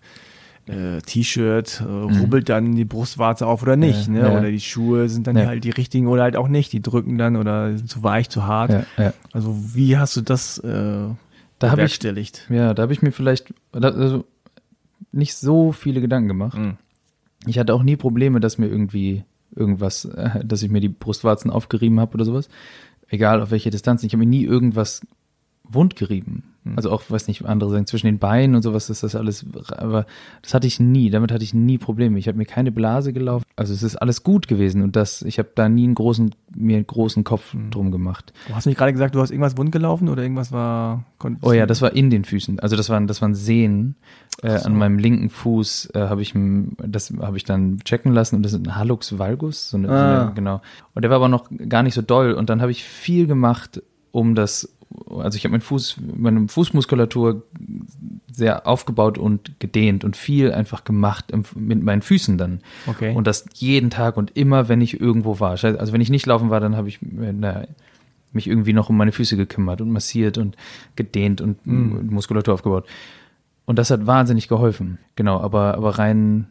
äh, T-Shirt äh, rubbelt dann die Brustwarze auf oder nicht, Ja, ne? ja. Oder die Schuhe sind dann Ja. halt die richtigen oder halt auch nicht, die drücken dann oder sind zu weich, zu hart. Also wie hast du das äh, Da habe ich, bewerkstelligt? ja, da habe ich mir vielleicht also nicht so viele Gedanken gemacht. Mhm. Ich hatte auch nie Probleme, dass mir irgendwie irgendwas, äh, dass ich mir die Brustwarzen aufgerieben habe oder sowas. Egal auf welche Distanz. Ich habe mir nie irgendwas wundgerieben. Also auch, weiß nicht, andere sagen, zwischen den Beinen und sowas ist das alles, aber das hatte ich nie, damit hatte ich nie Probleme. Ich habe mir keine Blase gelaufen. Also es ist alles gut gewesen und das, ich habe da nie einen großen, mir einen großen Kopf drum gemacht. Du hast nicht gerade gesagt, du hast irgendwas wund gelaufen oder irgendwas war. Oh ja, das war in den Füßen. Also das waren, das waren Sehnen. Äh, so. An meinem linken Fuß äh, habe ich, das habe ich dann checken lassen und das ist ein Hallux valgus, so eine, so Ah. eine, genau. Und der war aber noch gar nicht so doll und dann habe ich viel gemacht, um das, also ich habe meinen Fuß, meine Fußmuskulatur sehr aufgebaut und gedehnt und viel einfach gemacht mit meinen Füßen dann. Okay. Und das jeden Tag und immer, wenn ich irgendwo war. Also wenn ich nicht laufen war, dann habe ich äh, na, mich irgendwie noch um meine Füße gekümmert und massiert und gedehnt und Mhm. Muskulatur aufgebaut. Und das hat wahnsinnig geholfen. Genau, aber, aber rein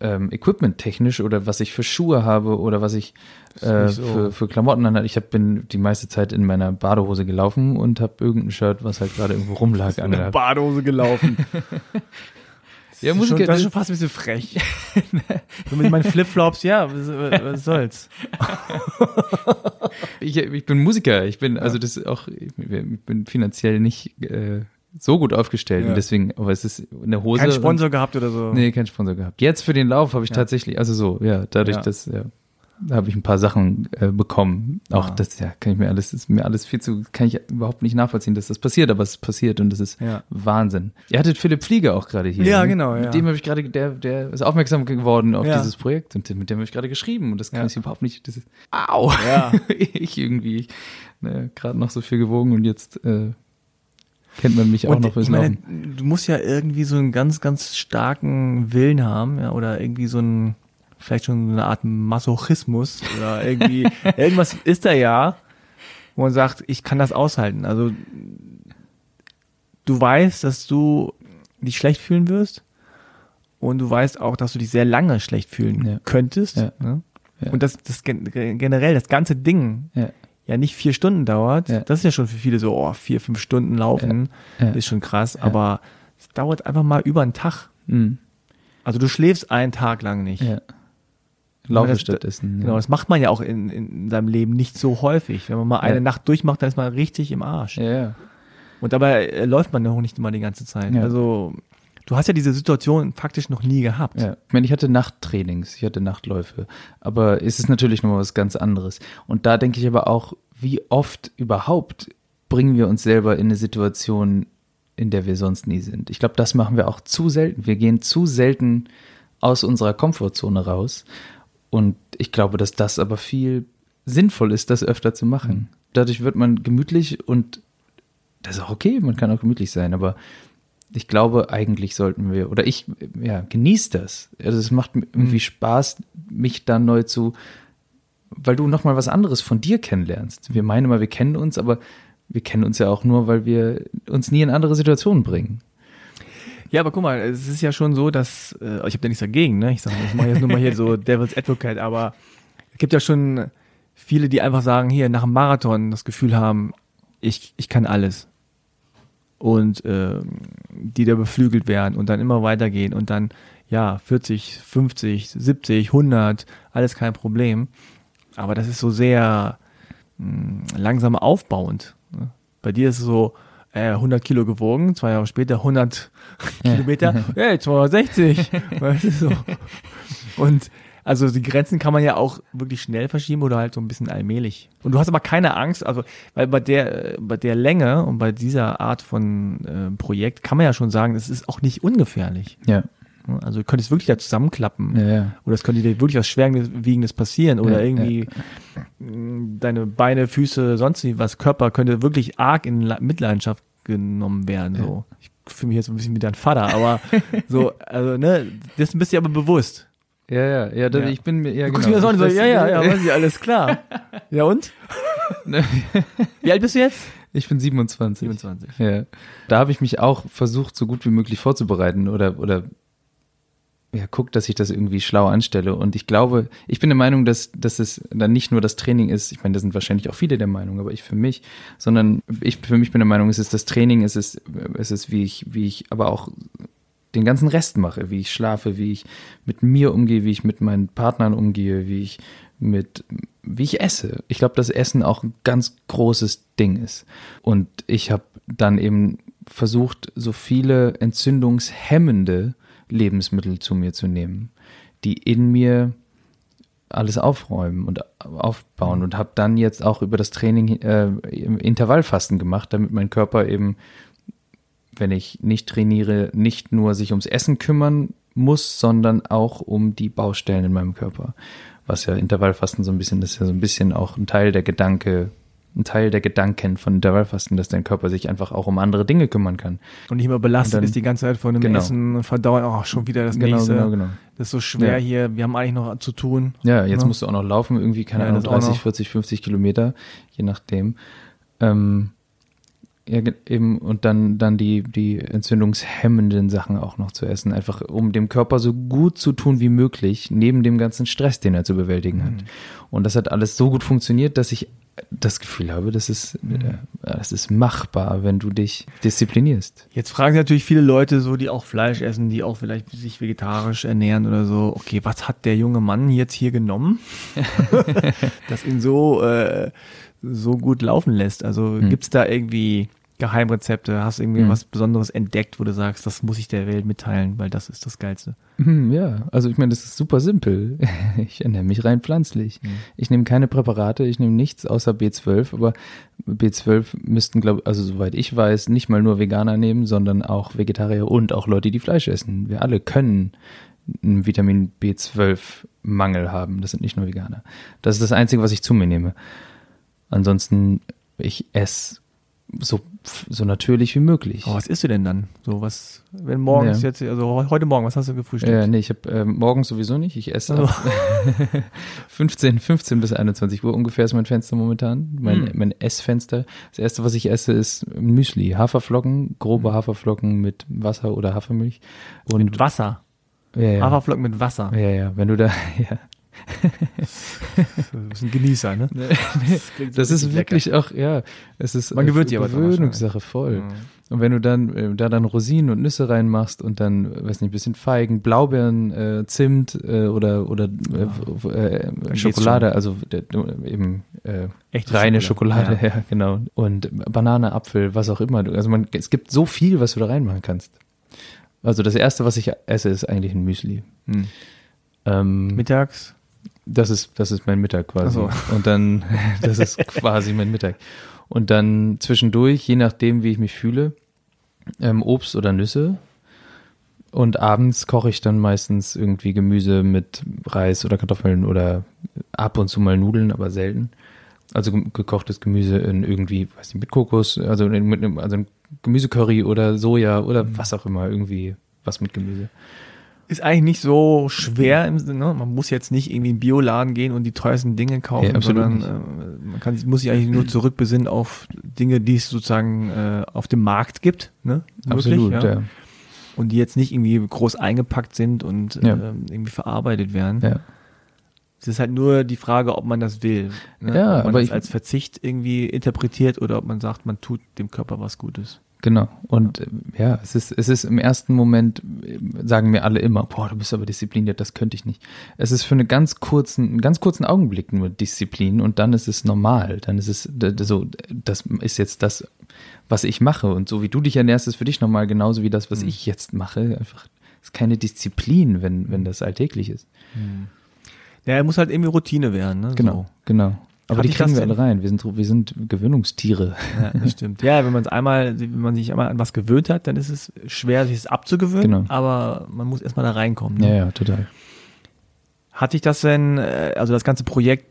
ähm, equipment-technisch oder was ich für Schuhe habe oder was ich äh, so. für, für Klamotten anhatte. Ich hab, bin die meiste Zeit in meiner Badehose gelaufen und habe irgendein Shirt, was halt gerade irgendwo rumlag, in der angehabt. Badehose gelaufen. Ja, Das ist Musik, schon, das ist schon fast ein bisschen frech. so mit meinen Flipflops, ja, was, was soll's. Ich, ich bin Musiker, ich bin, also das ist auch, ich bin finanziell nicht äh, so gut aufgestellt Ja. und deswegen, aber es ist eine Hose. Kein Sponsor gehabt oder so. Und, nee, kein Sponsor gehabt. Jetzt für den Lauf habe ich Ja. tatsächlich, also so, ja, dadurch, Ja. dass, ja, da habe ich ein paar Sachen äh, bekommen. Auch Ah. das, ja, kann ich mir alles, ist mir alles viel zu, kann ich überhaupt nicht nachvollziehen, dass das passiert, aber es passiert und das ist. Wahnsinn. Ihr hattet Philipp Flieger auch gerade hier. Ja, ne? genau, ja. Mit dem habe ich gerade, der, der ist aufmerksam geworden auf dieses Projekt und mit dem habe ich gerade geschrieben und das kann ich überhaupt nicht, das ist, au! Ja. ich irgendwie ne, gerade noch so viel gewogen und jetzt äh, kennt man mich auch Und noch fürs meine, Laufen. du musst ja irgendwie so einen ganz, ganz starken Willen haben, ja, oder irgendwie so ein, vielleicht schon so eine Art Masochismus oder irgendwie, irgendwas ist da ja, wo man sagt, ich kann das aushalten. Also, du weißt, dass du dich schlecht fühlen wirst und du weißt auch, dass du dich sehr lange schlecht fühlen Ja. könntest. Ja. Ne? Ja. Und das, das gen- generell, das ganze Ding Ja. ja nicht vier Stunden dauert, Ja. das ist ja schon für viele so, oh, vier, fünf Stunden laufen, Ja. ist schon krass, aber es dauert einfach mal über einen Tag. Mhm. Also du schläfst einen Tag lang nicht. Ja. Laufe das- stattdessen. Genau, das macht man ja auch in, in seinem Leben nicht so häufig. Wenn man mal eine Ja. Nacht durchmacht, dann ist man richtig im Arsch. ja. ja. Und dabei äh, läuft man noch nicht immer die ganze Zeit. Ja. Also du hast ja diese Situation faktisch noch nie gehabt. Ja, ich meine, ich hatte Nachttrainings, ich hatte Nachtläufe, aber es ist natürlich noch mal was ganz anderes. Und da denke ich aber auch, wie oft überhaupt bringen wir uns selber in eine Situation, in der wir sonst nie sind. Ich glaube, das machen wir auch zu selten. Wir gehen zu selten aus unserer Komfortzone raus. Und ich glaube, dass das aber viel sinnvoll ist, das öfter zu machen. Dadurch wird man gemütlich und das ist auch okay, man kann auch gemütlich sein, aber ich glaube, eigentlich sollten wir, oder ich, ja, genieß das. Also es macht irgendwie Spaß, mich da neu zu, weil du nochmal was anderes von dir kennenlernst. Wir meinen immer, wir kennen uns, aber wir kennen uns ja auch nur, weil wir uns nie in andere Situationen bringen. Ja, aber guck mal, es ist ja schon so, dass, äh, ich habe da nichts dagegen, ne? Ich sage, ich mache jetzt nur mal hier so Devil's Advocate, aber es gibt ja schon viele, die einfach sagen, hier nach dem Marathon das Gefühl haben, ich, ich kann alles. Und ähm, die da beflügelt werden und dann immer weitergehen und dann, ja, 40, 50, 70, 100, alles kein Problem. Aber das ist so sehr mh, langsam aufbauend. Ne? Bei dir ist es so, äh, 100 Kilo gewogen, zwei Jahre später 100 Kilometer, hey, 260. weißt du, so. Und also die Grenzen kann man ja auch wirklich schnell verschieben oder halt so ein bisschen allmählich. Und du hast aber keine Angst, also weil bei der bei der Länge und bei dieser Art von äh, Projekt kann man ja schon sagen, es ist auch nicht ungefährlich. Ja. Also du könntest wirklich da zusammenklappen. Ja, ja. Oder es könnte dir wirklich was Schwerwiegendes passieren. Oder Ja, irgendwie mh, deine Beine, Füße, sonst was, Körper könnte wirklich arg in La- Mitleidenschaft genommen werden. So. Ich fühle mich jetzt ein bisschen wie dein Vater, aber so, also, ne, dessen bist du aber bewusst. Ja, ja, ja, das, Ja. ich bin mir, ja, Du genau. guckst mir das an und so, ja, ja, ja, weiß ich, alles klar. Ja und? Wie alt bist du jetzt? Ich bin 27. 27. Ja. Da habe ich mich auch versucht, so gut wie möglich vorzubereiten oder, oder ja, guck, dass ich das irgendwie schlau anstelle. Und ich glaube, ich bin der Meinung, dass, dass es dann nicht nur das Training ist, ich meine, da sind wahrscheinlich auch viele der Meinung, aber ich für mich, sondern ich für mich bin der Meinung, es ist das Training, es ist, es ist, wie ich, wie ich aber auch den ganzen Rest mache, wie ich schlafe, wie ich mit mir umgehe, wie ich mit meinen Partnern umgehe, wie ich mit, wie ich esse. Ich glaube, dass Essen auch ein ganz großes Ding ist. Und ich habe dann eben versucht, so viele entzündungshemmende Lebensmittel zu mir zu nehmen, die in mir alles aufräumen und aufbauen und habe dann jetzt auch über das Training äh, Intervallfasten gemacht, damit mein Körper eben wenn ich nicht trainiere, nicht nur sich ums Essen kümmern muss, sondern auch um die Baustellen in meinem Körper. Was ja Intervallfasten so ein bisschen, das ist ja so ein bisschen auch ein Teil der Gedanke, ein Teil der Gedanken von Intervallfasten, dass dein Körper sich einfach auch um andere Dinge kümmern kann. Und nicht immer belastet dann- ist die ganze Zeit von dem Genau. Essen verdauern, oh, schon wieder das Genau, nächste. genau, genau. Das ist so schwer Ja. hier, wir haben eigentlich noch zu tun. Ja, jetzt Ja. musst du auch noch laufen, irgendwie, keine Ja, Ahnung, das auch 30, noch. 40, 50 Kilometer, je nachdem. Ähm, ja, eben, und dann, dann die, die entzündungshemmenden Sachen auch noch zu essen, einfach um dem Körper so gut zu tun wie möglich, neben dem ganzen Stress, den er zu bewältigen Mhm. hat. Und das hat alles so gut funktioniert, dass ich das Gefühl habe, das ist, Mhm. äh, das ist machbar, wenn du dich disziplinierst. Jetzt fragen sich natürlich viele Leute so, die auch Fleisch essen, die auch vielleicht sich vegetarisch ernähren oder so, okay, was hat der junge Mann jetzt hier genommen, das ihn so, äh, so gut laufen lässt? Also Hm. gibt's da irgendwie Geheimrezepte? Hast du irgendwie Hm. was Besonderes entdeckt, wo du sagst, das muss ich der Welt mitteilen, weil das ist das Geilste? Hm, Ja, also ich meine, das ist super simpel. Ich ernähre mich rein pflanzlich. Mhm. Ich nehme keine Präparate, ich nehme nichts außer B12, aber B12 müssten, glaube also soweit ich weiß, nicht mal nur Veganer nehmen, sondern auch Vegetarier und auch Leute, die Fleisch essen. Wir alle können einen Vitamin B12-Mangel haben. Das sind nicht nur Veganer. Das ist das Einzige, was ich zu mir nehme. Ansonsten, ich esse so, so natürlich wie möglich. Oh, was isst du denn dann? So was, wenn morgens Ja. jetzt, also heute Morgen, was hast du gefrühstückt? Ja, nee, ich habe ähm, morgens sowieso nicht. Ich esse Also. ab 15, 15 bis 21 Uhr ungefähr ist mein Fenster momentan. Mein, Hm. mein Essfenster. Das erste, was ich esse, ist Müsli. Haferflocken, grobe Hm. Haferflocken mit Wasser oder Hafermilch. Und mit Wasser. ja, ja. Haferflocken mit Wasser. ja, ja, wenn du da, ja. Du bist ein Genießer, ne? so Das ist wirklich auch, ja, es ist Man gewöhnt dran Gewöhnungssache voll. lecker. Und wenn du dann äh, da dann Rosinen und Nüsse reinmachst und dann, weiß nicht, ein bisschen Feigen, Blaubeeren, äh, Zimt äh, oder oder äh, f- äh, Schokolade, also der, eben äh, Echte reine Schokolade, Schokolade, ja. genau. Und Banane, Apfel, was auch immer. Also man, es gibt so viel, was du da reinmachen kannst. Also das erste, was ich esse, ist eigentlich ein Müsli. Hm. Ähm, Mittags? Das ist, das ist mein Mittag quasi. Ach Und dann, das ist quasi mein Mittag. Und dann zwischendurch, je nachdem, wie ich mich fühle, ähm, Obst oder Nüsse. Und abends koche ich dann meistens irgendwie Gemüse mit Reis oder Kartoffeln oder ab und zu mal Nudeln, aber selten. Also ge- gekochtes Gemüse in irgendwie, weiß nicht, mit Kokos, also mit einem, also ein Gemüsecurry oder Soja oder Mhm. was auch immer, irgendwie was mit Gemüse. Ist eigentlich nicht so schwer im Sinne, ne? man muss jetzt nicht irgendwie in den Bioladen gehen und die teuersten Dinge kaufen, Ja, sondern äh, man kann, muss sich eigentlich nur zurückbesinnen auf Dinge, die es sozusagen äh, auf dem Markt gibt, ne? Wirklich, Absolut, ja. ja. Und die jetzt nicht irgendwie groß eingepackt sind und ähm, irgendwie verarbeitet werden. ja. Es ist halt nur die Frage, ob man das will. Ne? Ja, ob man aber das ich- als Verzicht irgendwie interpretiert oder ob man sagt, man tut dem Körper was Gutes. Genau. Und äh, ja, es ist, es ist im ersten Moment, äh, sagen mir alle immer, boah, du bist aber diszipliniert, das könnte ich nicht. Es ist für einen ganz kurzen, einen ganz kurzen Augenblick nur Disziplin und dann ist es normal. Dann ist es so, das ist jetzt das, was ich mache. Und so wie du dich ernährst, ist für dich normal genauso wie das, was mhm. ich jetzt mache. Einfach, ist keine Disziplin, wenn, wenn das alltäglich ist. Mhm. Ja, er muss halt irgendwie Routine werden. Ne? Genau, so. genau. Aber die kriegen wir alle rein. Wir sind, wir sind Gewöhnungstiere. Ja, das stimmt. Ja, wenn man es einmal, wenn man sich einmal an was gewöhnt hat, dann ist es schwer, sich es abzugewöhnen. Genau. Aber man muss erstmal da reinkommen. Ne? Ja, ja, total. Hat dich das denn, äh, also das ganze Projekt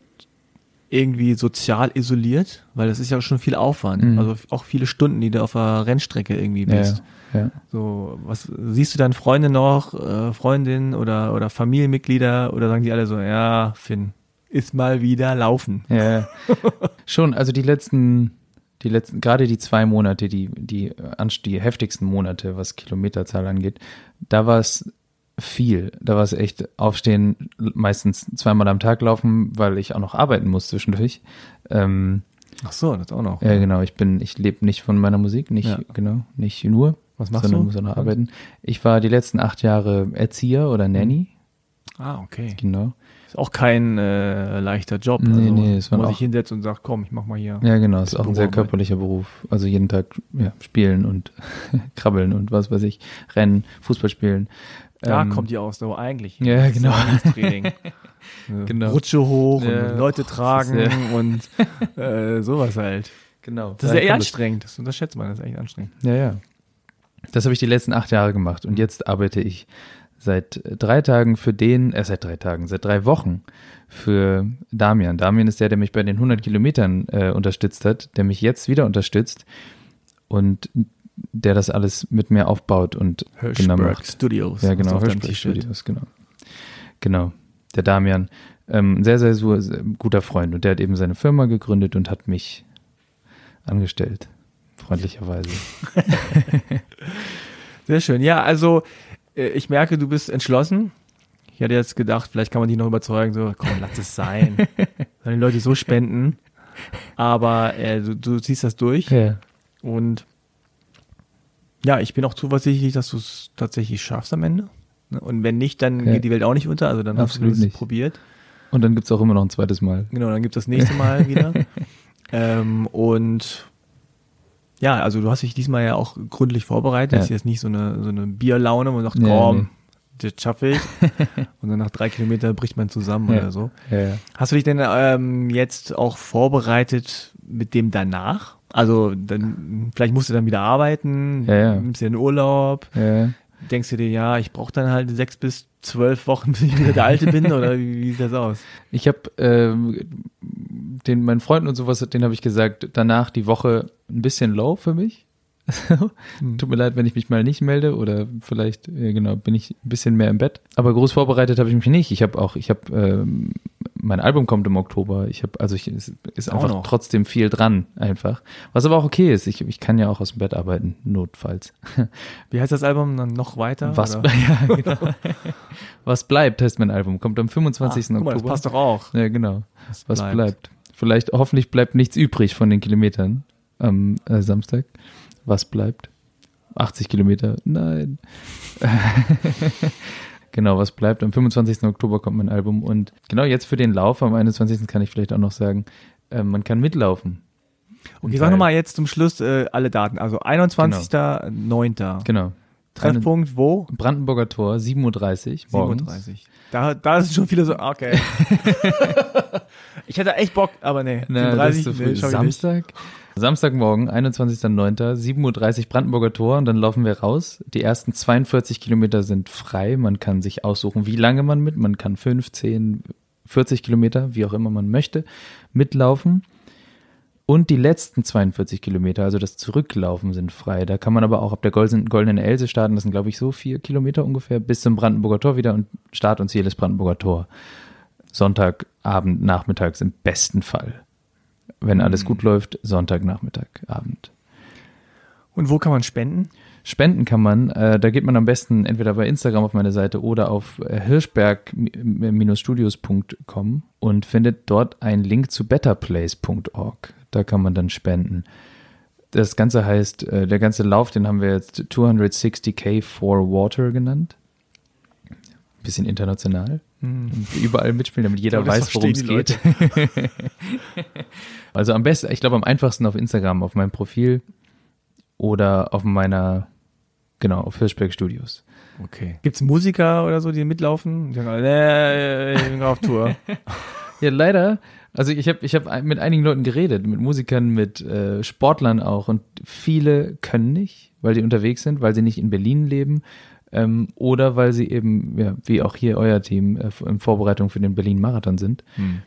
irgendwie sozial isoliert? Weil das ist ja schon viel Aufwand. Mhm. Also auch viele Stunden, die du auf der Rennstrecke irgendwie bist. Ja, ja. So, was siehst du dann Freunde noch, äh, Freundinnen oder, oder Familienmitglieder oder sagen die alle so, ja, Finn, ist mal wieder laufen. Ja, schon, also die letzten, die letzten, gerade die zwei Monate, die, die, die heftigsten Monate, was Kilometerzahl angeht, da war es viel. Da war es echt aufstehen, meistens zweimal am Tag laufen, weil ich auch noch arbeiten muss zwischendurch. Ähm, Ach so, das auch noch. Ja, genau. Ich bin, ich lebe nicht von meiner Musik, nicht, ja. genau, nicht nur. Was machst sondern du? muss auch noch arbeiten. Ich war die letzten acht Jahre Erzieher oder Nanny. Ah, okay. Genau. Ist auch kein äh, leichter Job. Nee, also, nee, es war muss ich hinsetzen und sagt, komm, ich mach mal hier. Ja, genau, ist auch ein sehr körperlicher Beruf. Also jeden Tag ja, spielen und krabbeln und was weiß ich, rennen, Fußball spielen. Da ähm, kommt die Ausdauer eigentlich. Ja, genau. Training. genau. Rutsche hoch ja, und Leute tragen ja. und äh, sowas halt. Genau. Das ist ja eh anstrengend. Das unterschätzt man, das ist echt anstrengend. Ja, ja. Das habe ich die letzten acht Jahre gemacht und jetzt arbeite ich seit drei Tagen für den, äh, seit drei Tagen, seit drei Wochen für Damian. Damian ist der, der mich bei den 100 Kilometern äh, unterstützt hat, der mich jetzt wieder unterstützt und der das alles mit mir aufbaut und genau macht. Studios. Ja, genau, Hirschberg Studios, genau. Genau, der Damian. Ähm, sehr, sehr, sehr guter Freund und der hat eben seine Firma gegründet und hat mich angestellt. Freundlicherweise. sehr schön. Ja, also ich merke, du bist entschlossen. Ich hatte jetzt gedacht, vielleicht kann man dich noch überzeugen, so, komm, lass es sein. Sollen die Leute so spenden. Aber äh, du, du ziehst das durch. Ja. Und ja, ich bin auch zuversichtlich, dass du es tatsächlich schaffst am Ende. Ne? Und wenn nicht, dann ja. geht die Welt auch nicht unter. Also dann Absolut hast du es probiert. Und dann gibt es auch immer noch ein zweites Mal. Genau, dann gibt es das nächste Mal wieder. ähm, und ja, also du hast dich diesmal ja auch gründlich vorbereitet. Ja. Das ist jetzt nicht so eine, so eine Bierlaune, wo man sagt, ja, komm, nee. das schaffe ich. und dann nach drei Kilometern bricht man zusammen ja. oder so. Ja, Hast du dich denn ähm, jetzt auch vorbereitet mit dem danach? Also dann vielleicht musst du dann wieder arbeiten, nimmst dir einen Urlaub. Denkst du dir, ja, ich brauche dann halt sechs bis zwölf Wochen, bis ich wieder der Alte bin, oder wie, wie sieht das aus? Ich habe ähm, den meinen Freunden und sowas, den habe ich gesagt, danach die Woche ein bisschen low für mich. Tut mir leid, wenn ich mich mal nicht melde oder vielleicht, ja, genau, bin ich ein bisschen mehr im Bett. Aber groß vorbereitet habe ich mich nicht. Ich habe auch, ich habe, ähm, mein Album kommt im Oktober. Ich habe, also ich, es ist einfach trotzdem viel dran, einfach. Was aber auch okay ist. Ich, ich kann ja auch aus dem Bett arbeiten, notfalls. Wie heißt das Album dann noch weiter? Was, ja, genau. Was bleibt, heißt mein Album. Kommt am 25. Ah, Oktober. Mal, das passt doch auch. Ja, genau. Was, Was bleibt. bleibt. Vielleicht, hoffentlich bleibt nichts übrig von den Kilometern am äh, Samstag was bleibt? 80 Kilometer? Nein. genau, was bleibt? Am 25. Oktober kommt mein Album und genau jetzt für den Lauf am 21. kann ich vielleicht auch noch sagen, äh, man kann mitlaufen. Und ich sage nochmal jetzt zum Schluss äh, alle Daten. Also 21.09. Genau. genau. Treffpunkt wo? Brandenburger Tor, 7.30 Uhr. 7.30 Uhr. Da, da sind schon viele so, okay. ich hätte echt Bock, aber nee. Na, 37, das ist so nee, Samstag? Samstagmorgen, 21.09., 7.30 Uhr Brandenburger Tor und dann laufen wir raus. Die ersten 42 Kilometer sind frei. Man kann sich aussuchen, wie lange man mit. Man kann 15, 40 Kilometer, wie auch immer man möchte, mitlaufen. Und die letzten 42 Kilometer, also das Zurücklaufen, sind frei. Da kann man aber auch ab der goldenen Else starten. Das sind, glaube ich, so vier Kilometer ungefähr bis zum Brandenburger Tor wieder und Start und Ziel ist Brandenburger Tor. Sonntagabend, nachmittags im besten Fall wenn alles gut läuft, Sonntagnachmittag, Abend. Und wo kann man spenden? Spenden kann man, äh, da geht man am besten entweder bei Instagram auf meine Seite oder auf äh, hirschberg-studios.com und findet dort einen Link zu betterplace.org. Da kann man dann spenden. Das Ganze heißt, äh, der ganze Lauf, den haben wir jetzt 260k for Water genannt. Bisschen international. Hm. Und überall mitspielen, damit jeder glaube, weiß, worum es geht. also am besten, ich glaube am einfachsten auf Instagram, auf meinem Profil oder auf meiner, genau, auf Hirschberg Studios. Okay. Gibt's Musiker oder so, die mitlaufen? Die sagen, äh, ich bin auf Tour. Ja, leider. Also ich habe ich hab mit einigen Leuten geredet, mit Musikern, mit äh, Sportlern auch und viele können nicht, weil sie unterwegs sind, weil sie nicht in Berlin leben ähm, oder weil sie eben, ja, wie auch hier euer Team, äh, in Vorbereitung für den Berlin-Marathon sind. Hm.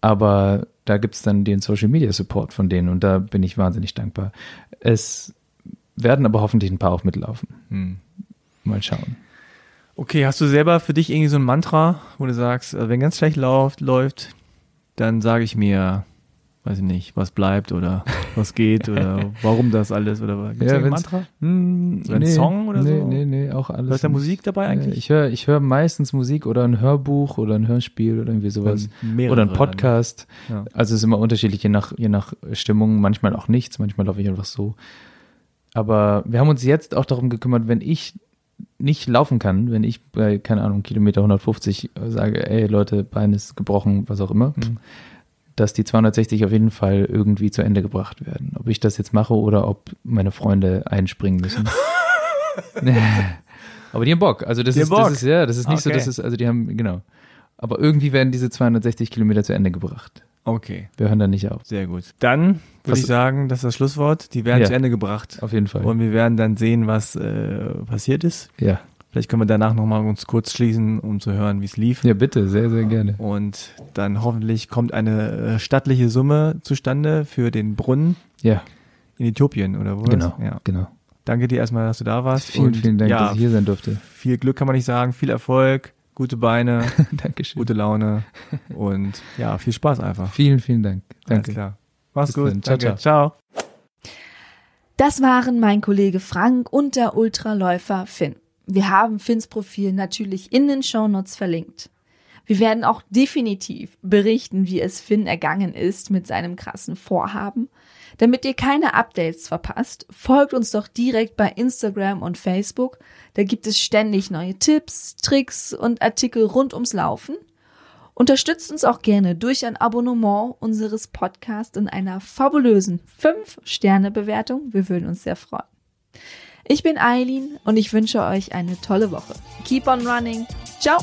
Aber da gibt's dann den Social Media Support von denen und da bin ich wahnsinnig dankbar. Es werden aber hoffentlich ein paar auch mitlaufen. Hm. Mal schauen. Okay, hast du selber für dich irgendwie so ein Mantra, wo du sagst, äh, wenn ganz schlecht läuft, läuft, dann sage ich mir, weiß ich nicht, was bleibt oder was geht oder warum das alles oder gibt's Ja, ein Mantra? Hm, So ein Song oder nee, so? Nee, nee, auch alles. Hörst du da Musik dabei eigentlich? Ich höre ich hör meistens Musik oder ein Hörbuch oder ein Hörspiel oder irgendwie sowas. Mehrere Oder ein. Podcast. Ja. Also es ist immer unterschiedlich, je nach, je nach Stimmung. Manchmal auch nichts, manchmal laufe ich einfach so. Aber wir haben uns jetzt auch darum gekümmert, wenn ich nicht laufen kann, wenn ich bei, keine Ahnung, Kilometer 150 sage, ey Leute, Bein ist gebrochen, was auch immer, Mhm. Dass die 260 auf jeden Fall irgendwie zu Ende gebracht werden. Ob ich das jetzt mache oder ob meine Freunde einspringen müssen. Aber die haben Bock. Also das Die ist, Bock. das ist, ja, das ist nicht so, Okay. das ist, also die haben, genau. Aber irgendwie werden diese 260 Kilometer zu Ende gebracht. Okay, Wir hören da nicht auf. sehr gut. Dann würde ich sagen, das ist das Schlusswort. Die werden Ja. zu Ende gebracht. Auf jeden Fall. Und wir werden dann sehen, was äh, passiert ist. ja. Vielleicht können wir danach nochmal uns kurz schließen, um zu hören, wie es lief. Ja, bitte, sehr, sehr gerne. Und dann hoffentlich kommt eine äh, stattliche Summe zustande für den Brunnen Ja, in Äthiopien oder wo? genau, Ja. genau. Danke dir erstmal, dass du da warst. Vielen, Und vielen Dank, ja, dass ich hier sein durfte. Viel Glück kann man nicht sagen, viel Erfolg, gute Beine, Dankeschön. gute Laune und ja, viel Spaß einfach. Vielen, vielen Dank. Alles Danke. klar. Mach's Bis gut. dann. Ciao, Danke. ciao. Das waren mein Kollege Frank und der Ultraläufer Finn. Wir haben Finns Profil natürlich in den Shownotes verlinkt. Wir werden auch definitiv berichten, wie es Finn ergangen ist mit seinem krassen Vorhaben. Damit ihr keine Updates verpasst, folgt uns doch direkt bei Instagram und Facebook. Da gibt es ständig neue Tipps, Tricks und Artikel rund ums Laufen. Unterstützt uns auch gerne durch ein Abonnement unseres Podcasts in einer fabulösen 5-Sterne-Bewertung. Wir würden uns sehr freuen. Ich bin Eileen und ich wünsche euch eine tolle Woche. Keep on running. Ciao!